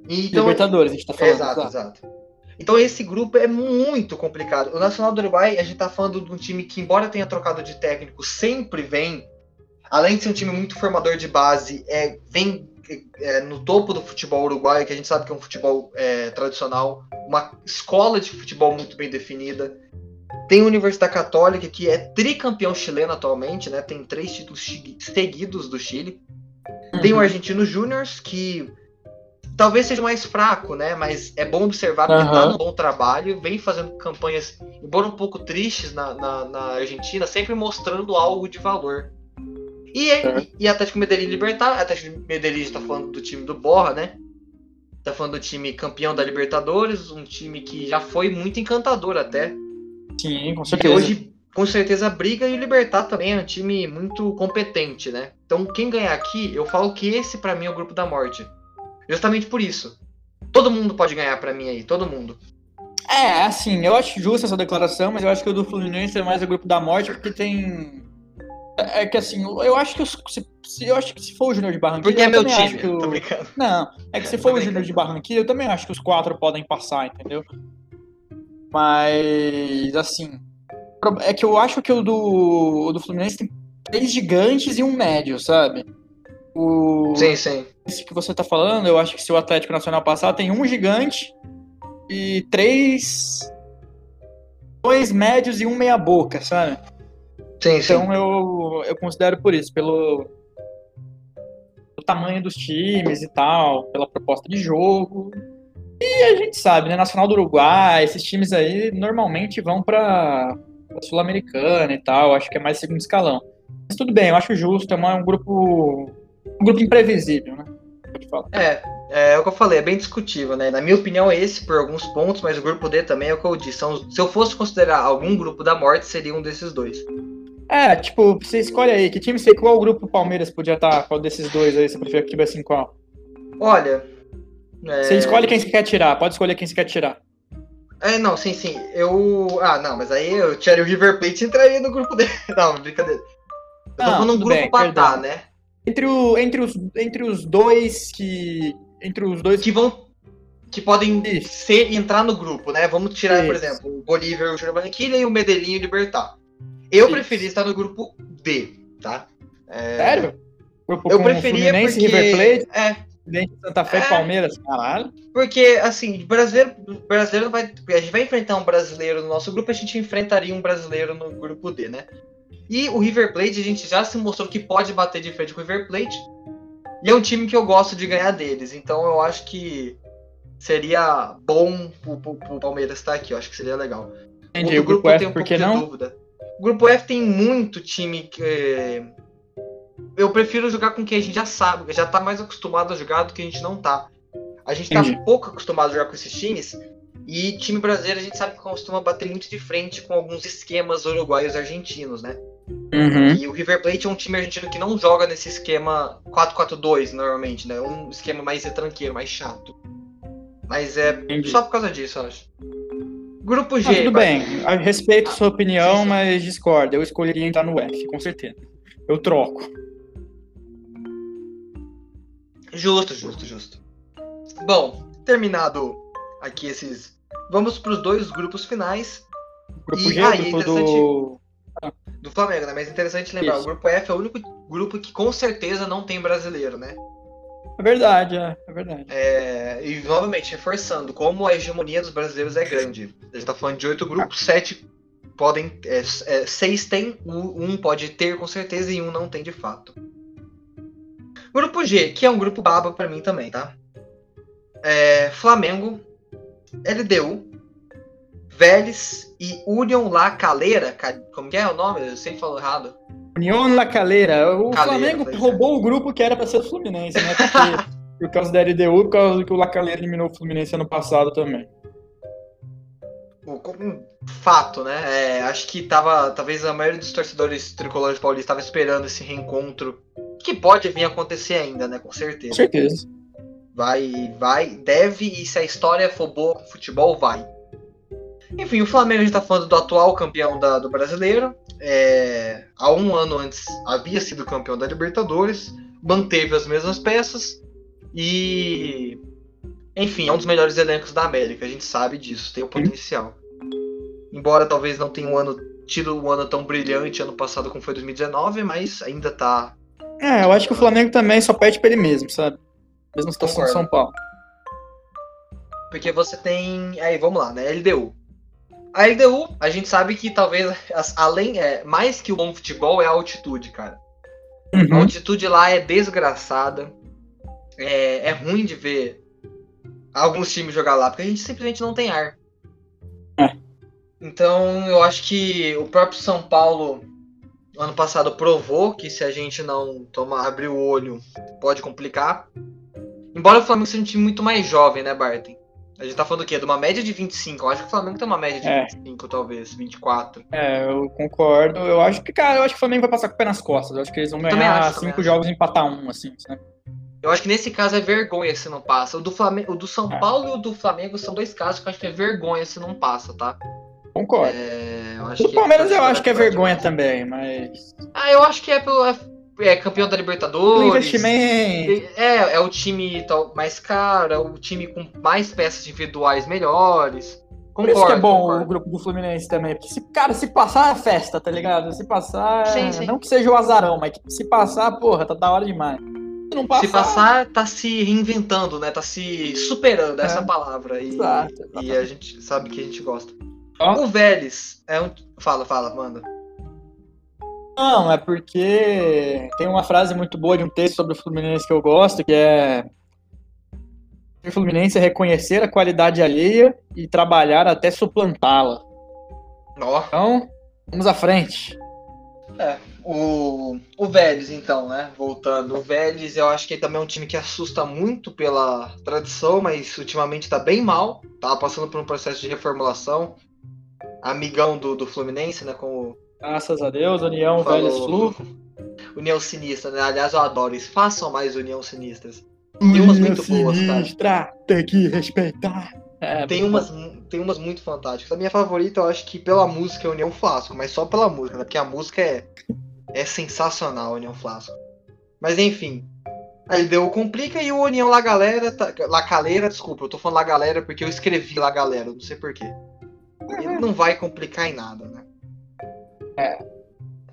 Então, Libertadores, a gente tá falando. Exato, exato. Então esse grupo é muito complicado. O Nacional do Uruguai, a gente tá falando de um time que, embora tenha trocado de técnico, sempre vem, além de ser um time muito formador de base, é, vem é, no topo do futebol uruguaio, que a gente sabe que é um futebol é, tradicional, uma escola de futebol muito bem definida. Tem a Universidade Católica, que é tricampeão chileno atualmente, né? Tem três títulos seguidos do Chile. Uhum. Tem o Argentino Júnior, que talvez seja mais fraco, né? Mas é bom observar que uhum. tá no bom trabalho, vem fazendo campanhas, embora um pouco tristes na, na, na Argentina, sempre mostrando algo de valor. E, uhum. e, e Atlético Medellín Libertar, Atlético Medellín está falando do time do Borra, né? Tá falando do time campeão da Libertadores, um time que já foi muito encantador até. Sim, com certeza. E hoje, com certeza, briga e o Libertar também é um time muito competente, né? Então, quem ganhar aqui, eu falo que esse para mim é o grupo da morte. Justamente por isso. Todo mundo pode ganhar para mim aí, todo mundo. É, assim, eu acho justa essa declaração, mas eu acho que o do Fluminense é mais o grupo da morte, porque tem. É, é que assim, eu acho que os, se, se, eu acho que se for o Júnior de Barranquilla. Porque é meu time, o... tô brincando. Não, é que se for o Júnior de Barranquilla, eu também acho que os quatro podem passar, entendeu? Mas assim. É que eu acho que o do, o do Fluminense tem três gigantes e um médio, sabe? O... Sim, sim. Esse que você tá falando, eu acho que se o Atlético Nacional passar, tem um gigante e três. Dois médios e um meia-boca, sabe? Sim, então sim. eu, eu considero por isso, pelo, pelo tamanho dos times e tal, pela proposta de jogo. E a gente sabe, né? Nacional do Uruguai, esses times aí normalmente vão para Sul-Americana e tal, acho que é mais segundo escalão. Mas tudo bem, eu acho justo, é um grupo um grupo imprevisível, né? É, é o que eu falei, é bem discutível, né? Na minha opinião, é esse por alguns pontos, mas o grupo D também é o que eu disse. São, se eu fosse considerar algum grupo da morte, seria um desses dois. É, tipo, você escolhe aí, que time você, qual grupo Palmeiras podia estar, qual desses dois aí, você prefere que tivesse em qual? Olha. É... Você escolhe quem você quer tirar, pode escolher quem você quer tirar. É, não, sim, sim. Eu. Ah, não, mas aí eu tiraria o River Plate e entraria no grupo dele. Não, brincadeira. Eu tô falando um grupo bem, pra dar, né? Entre, o, entre, os, entre os dois que. Entre os dois. Que vão. Que podem ser, entrar no grupo, né? Vamos tirar, Isso. por exemplo, o Bolívar, o Júnior Barranquilla e o Medellín e o Libertar. Eu Isso. preferi estar no grupo D, tá? É... Sério? Grupo eu preferia Fluminense, porque... River Plate, é. Santa Fé, é. Palmeiras, caralho. Porque, assim, brasileiro, brasileiro vai. A gente vai enfrentar um brasileiro no nosso grupo, a gente enfrentaria um brasileiro no grupo D, né? E o River Plate, a gente já se mostrou que pode bater de frente com o River Plate. E é um time que eu gosto de ganhar deles. Então eu acho que seria bom pro, pro, pro Palmeiras estar aqui. Eu acho que seria legal. Entendi. O, grupo, grupo F, um por que não? Dúvida. O grupo F tem muito time que. É, eu prefiro jogar com quem a gente já sabe, já tá mais acostumado a jogar do que a gente não tá. A gente tá Entendi. pouco acostumado a jogar com esses times. E time brasileiro a gente sabe que costuma bater muito de frente com alguns esquemas uruguaios argentinos, né? Uhum. E o River Plate é um time argentino que não joga nesse esquema 4-4-2 normalmente, né? Um esquema mais retranqueiro, mais chato. Mas é Entendi. só por causa disso, eu acho. Grupo G. Ah, tudo bem, respeito sua opinião, sim, mas discordo. Eu escolheria entrar no F, com certeza. Eu troco. Justo, justo, justo. Bom, terminado aqui esses. Vamos para os dois grupos finais. Grupo e, G, ah, grupo do do Flamengo, né? Mas é interessante lembrar, Isso. o grupo F é o único grupo que com certeza não tem brasileiro, né? É verdade, é, é verdade. É, e novamente, reforçando, como a hegemonia dos brasileiros é grande. A gente tá falando de oito grupos, sete podem. É, é, seis tem, um pode ter com certeza e um não tem de fato. Grupo G, que é um grupo baba para mim também, tá? É, Flamengo, LDU, Vélez e Union La Calera. Como que é o nome? Eu sempre falo errado. Union La Calera. O Calera, Flamengo roubou é. o grupo que era para ser o Fluminense, né? Porque, por causa da LDU, por causa que o La Calera eliminou o Fluminense ano passado também. Fato, né? É, acho que tava. Talvez a maioria dos torcedores tricolores paulistas estava esperando esse reencontro. Que pode vir a acontecer ainda, né? Com certeza. Com certeza. Vai, vai, deve, e se a história for boa com futebol, vai. Enfim, o Flamengo a gente tá falando do atual campeão da, do brasileiro. É, há um ano antes havia sido campeão da Libertadores, manteve as mesmas peças e. Enfim, é um dos melhores elencos da América, a gente sabe disso, tem o potencial. Embora talvez não tenha um ano tido um ano tão brilhante ano passado como foi 2019, mas ainda tá. É, eu acho que o Flamengo também só perde pra ele mesmo, sabe? Mesma situação do São Paulo. Porque você tem. Aí, vamos lá, né? LDU. A LDU, a gente sabe que talvez, além, é, mais que o bom futebol, é a altitude, cara. Uhum. A altitude lá é desgraçada. É, é ruim de ver alguns times jogar lá, porque a gente simplesmente não tem ar. É. Então eu acho que o próprio São Paulo ano passado provou que se a gente não tomar abrir o olho pode complicar. Embora o Flamengo seja um time muito mais jovem, né, Barton? A gente tá falando o quê? De uma média de 25. Eu acho que o Flamengo tem uma média de é. 25, talvez, 24. É, eu concordo. Eu acho que, cara, eu acho que o Flamengo vai passar com o pé nas costas. Eu acho que eles vão ganhar acho, cinco jogos e empatar um, assim, sabe? Eu acho que nesse caso é vergonha se não passa. O do, Flamengo, o do São é. Paulo e o do Flamengo são dois casos que eu acho que é vergonha se não passa, tá? Concordo. É, o Palmeiras eu acho que é vergonha também, mas. Ah, eu acho que é pelo. É, é campeão da Libertadores. Investimento. É, é o time mais caro, é o time com mais peças individuais melhores. Concordo, Por isso que é bom concordo. o grupo do Fluminense também. Porque, se, cara, se passar é festa, tá ligado? Se passar. Sim, sim. Não que seja o azarão, mas que se passar, porra, tá da hora demais. Se, passar... se passar, tá se reinventando, né? Tá se superando, é. essa palavra. E, Exato, e a gente sabe que a gente gosta. Oh. O Vélez é um. Fala, fala, manda. Não, é porque tem uma frase muito boa de um texto sobre o Fluminense que eu gosto, que é o Fluminense é reconhecer a qualidade alheia e trabalhar até suplantá-la. Oh. Então, vamos à frente. É, o, o Vélez, então, né? Voltando. O Vélez, eu acho que também é um time que assusta muito pela tradição, mas ultimamente tá bem mal. Tava passando por um processo de reformulação. Amigão do, do Fluminense, né? Com Graças a Deus, União Velhas Flu. União Sinistra, né? Aliás, eu adoro isso. Façam mais União Sinistras. Tem umas muito boas, cara. Tem que respeitar. É, tem, umas, tem umas muito fantásticas. A minha favorita, eu acho que pela música é União Flasco, mas só pela música, né? Porque a música é, é sensacional, União Flasco. Mas enfim. Aí deu o Complica e o União La Galera. Tá, La Calera, desculpa, eu tô falando La Galera porque eu escrevi La Galera, não sei porquê. Ele não vai complicar em nada, né? É.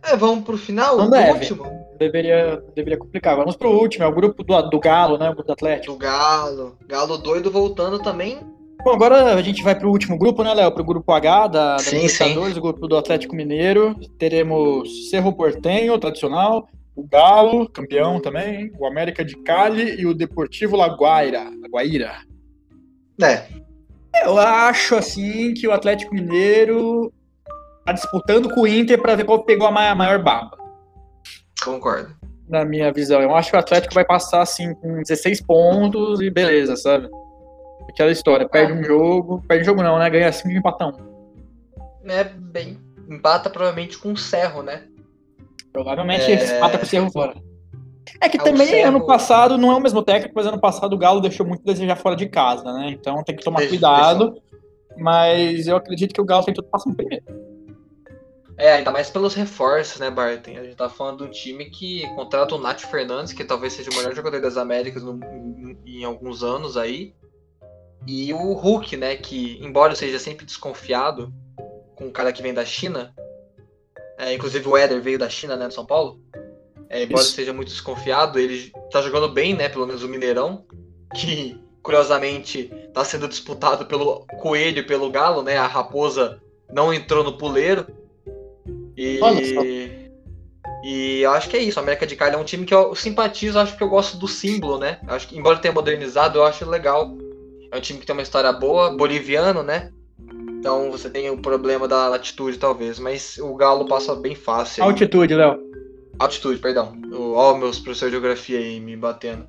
é vamos pro final? Não deve. último? Deveria, deveria complicar. Vamos pro último, é o grupo do, do Galo, né? O grupo do Atlético. Do Galo. Galo doido voltando também. Bom, agora a gente vai pro último grupo, né, Léo? Pro grupo H da, da sim, Libertadores, sim. o grupo do Atlético Mineiro. Teremos Cerro Portenho, tradicional. O Galo, campeão também. O América de Cali e o Deportivo Laguaira. Laguaira. É. Eu acho, assim, que o Atlético Mineiro disputando com o Inter para ver qual pegou a maior baba. Concordo. Na minha visão. Eu acho que o Atlético vai passar assim com 16 pontos e beleza, sabe? Aquela história, perde um jogo, perde um jogo não, né? Ganha 5 e empata um. É, bem. Empata provavelmente com o Cerro, né? Provavelmente é... empata com o Cerro fora. É que é também Cerro... ano passado, não é o mesmo técnico, mas ano passado o Galo deixou muito a desejar fora de casa, né? Então tem que tomar Deixa, cuidado. Mas eu acredito que o Galo tem tudo passando primeiro. É, ainda mais pelos reforços, né, Barton? A gente tá falando de um time que contrata o Nath Fernandes, que talvez seja o melhor jogador das Américas no, em, em, alguns anos aí. E o Hulk, né, que, embora seja sempre desconfiado com o cara que vem da China, é, inclusive o Éder veio da China, né, de São Paulo. É, embora Isso. seja muito desconfiado, ele tá jogando bem, né, pelo menos o Mineirão, que curiosamente tá sendo disputado pelo Coelho e pelo Galo, né, a Raposa não entrou no puleiro. E. E eu acho que é isso. A América de Cali é um time que eu simpatizo, acho que eu gosto do símbolo, né? Acho que, embora tenha modernizado, eu acho legal. É um time que tem uma história boa, boliviano, né? Então você tem o problema da latitude, talvez. Mas o Galo passa bem fácil. Altitude, Léo. Altitude, perdão. Ó, meus professores de geografia aí me batendo.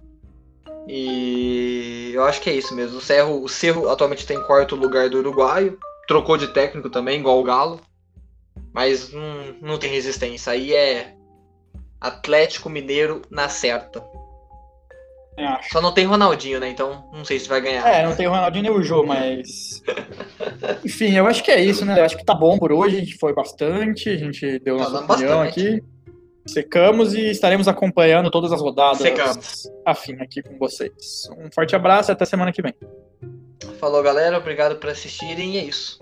E eu acho que é isso mesmo. O Cerro, o Cerro atualmente tem quarto lugar do Uruguaio. Trocou de técnico também, igual o Galo. Mas não, não tem resistência. Aí é Atlético Mineiro na certa. Só não tem Ronaldinho, né? Então não sei se vai ganhar. É, não tem o Ronaldinho nem o Jô, mas. Enfim, eu acho que é isso, né? Eu acho que tá bom por hoje. A gente foi bastante, a gente deu nossa tá opinião aqui. Secamos e estaremos acompanhando todas as rodadas Secamos. afim aqui com vocês. Um forte abraço e até semana que vem. Falou, galera. Obrigado por assistirem e é isso.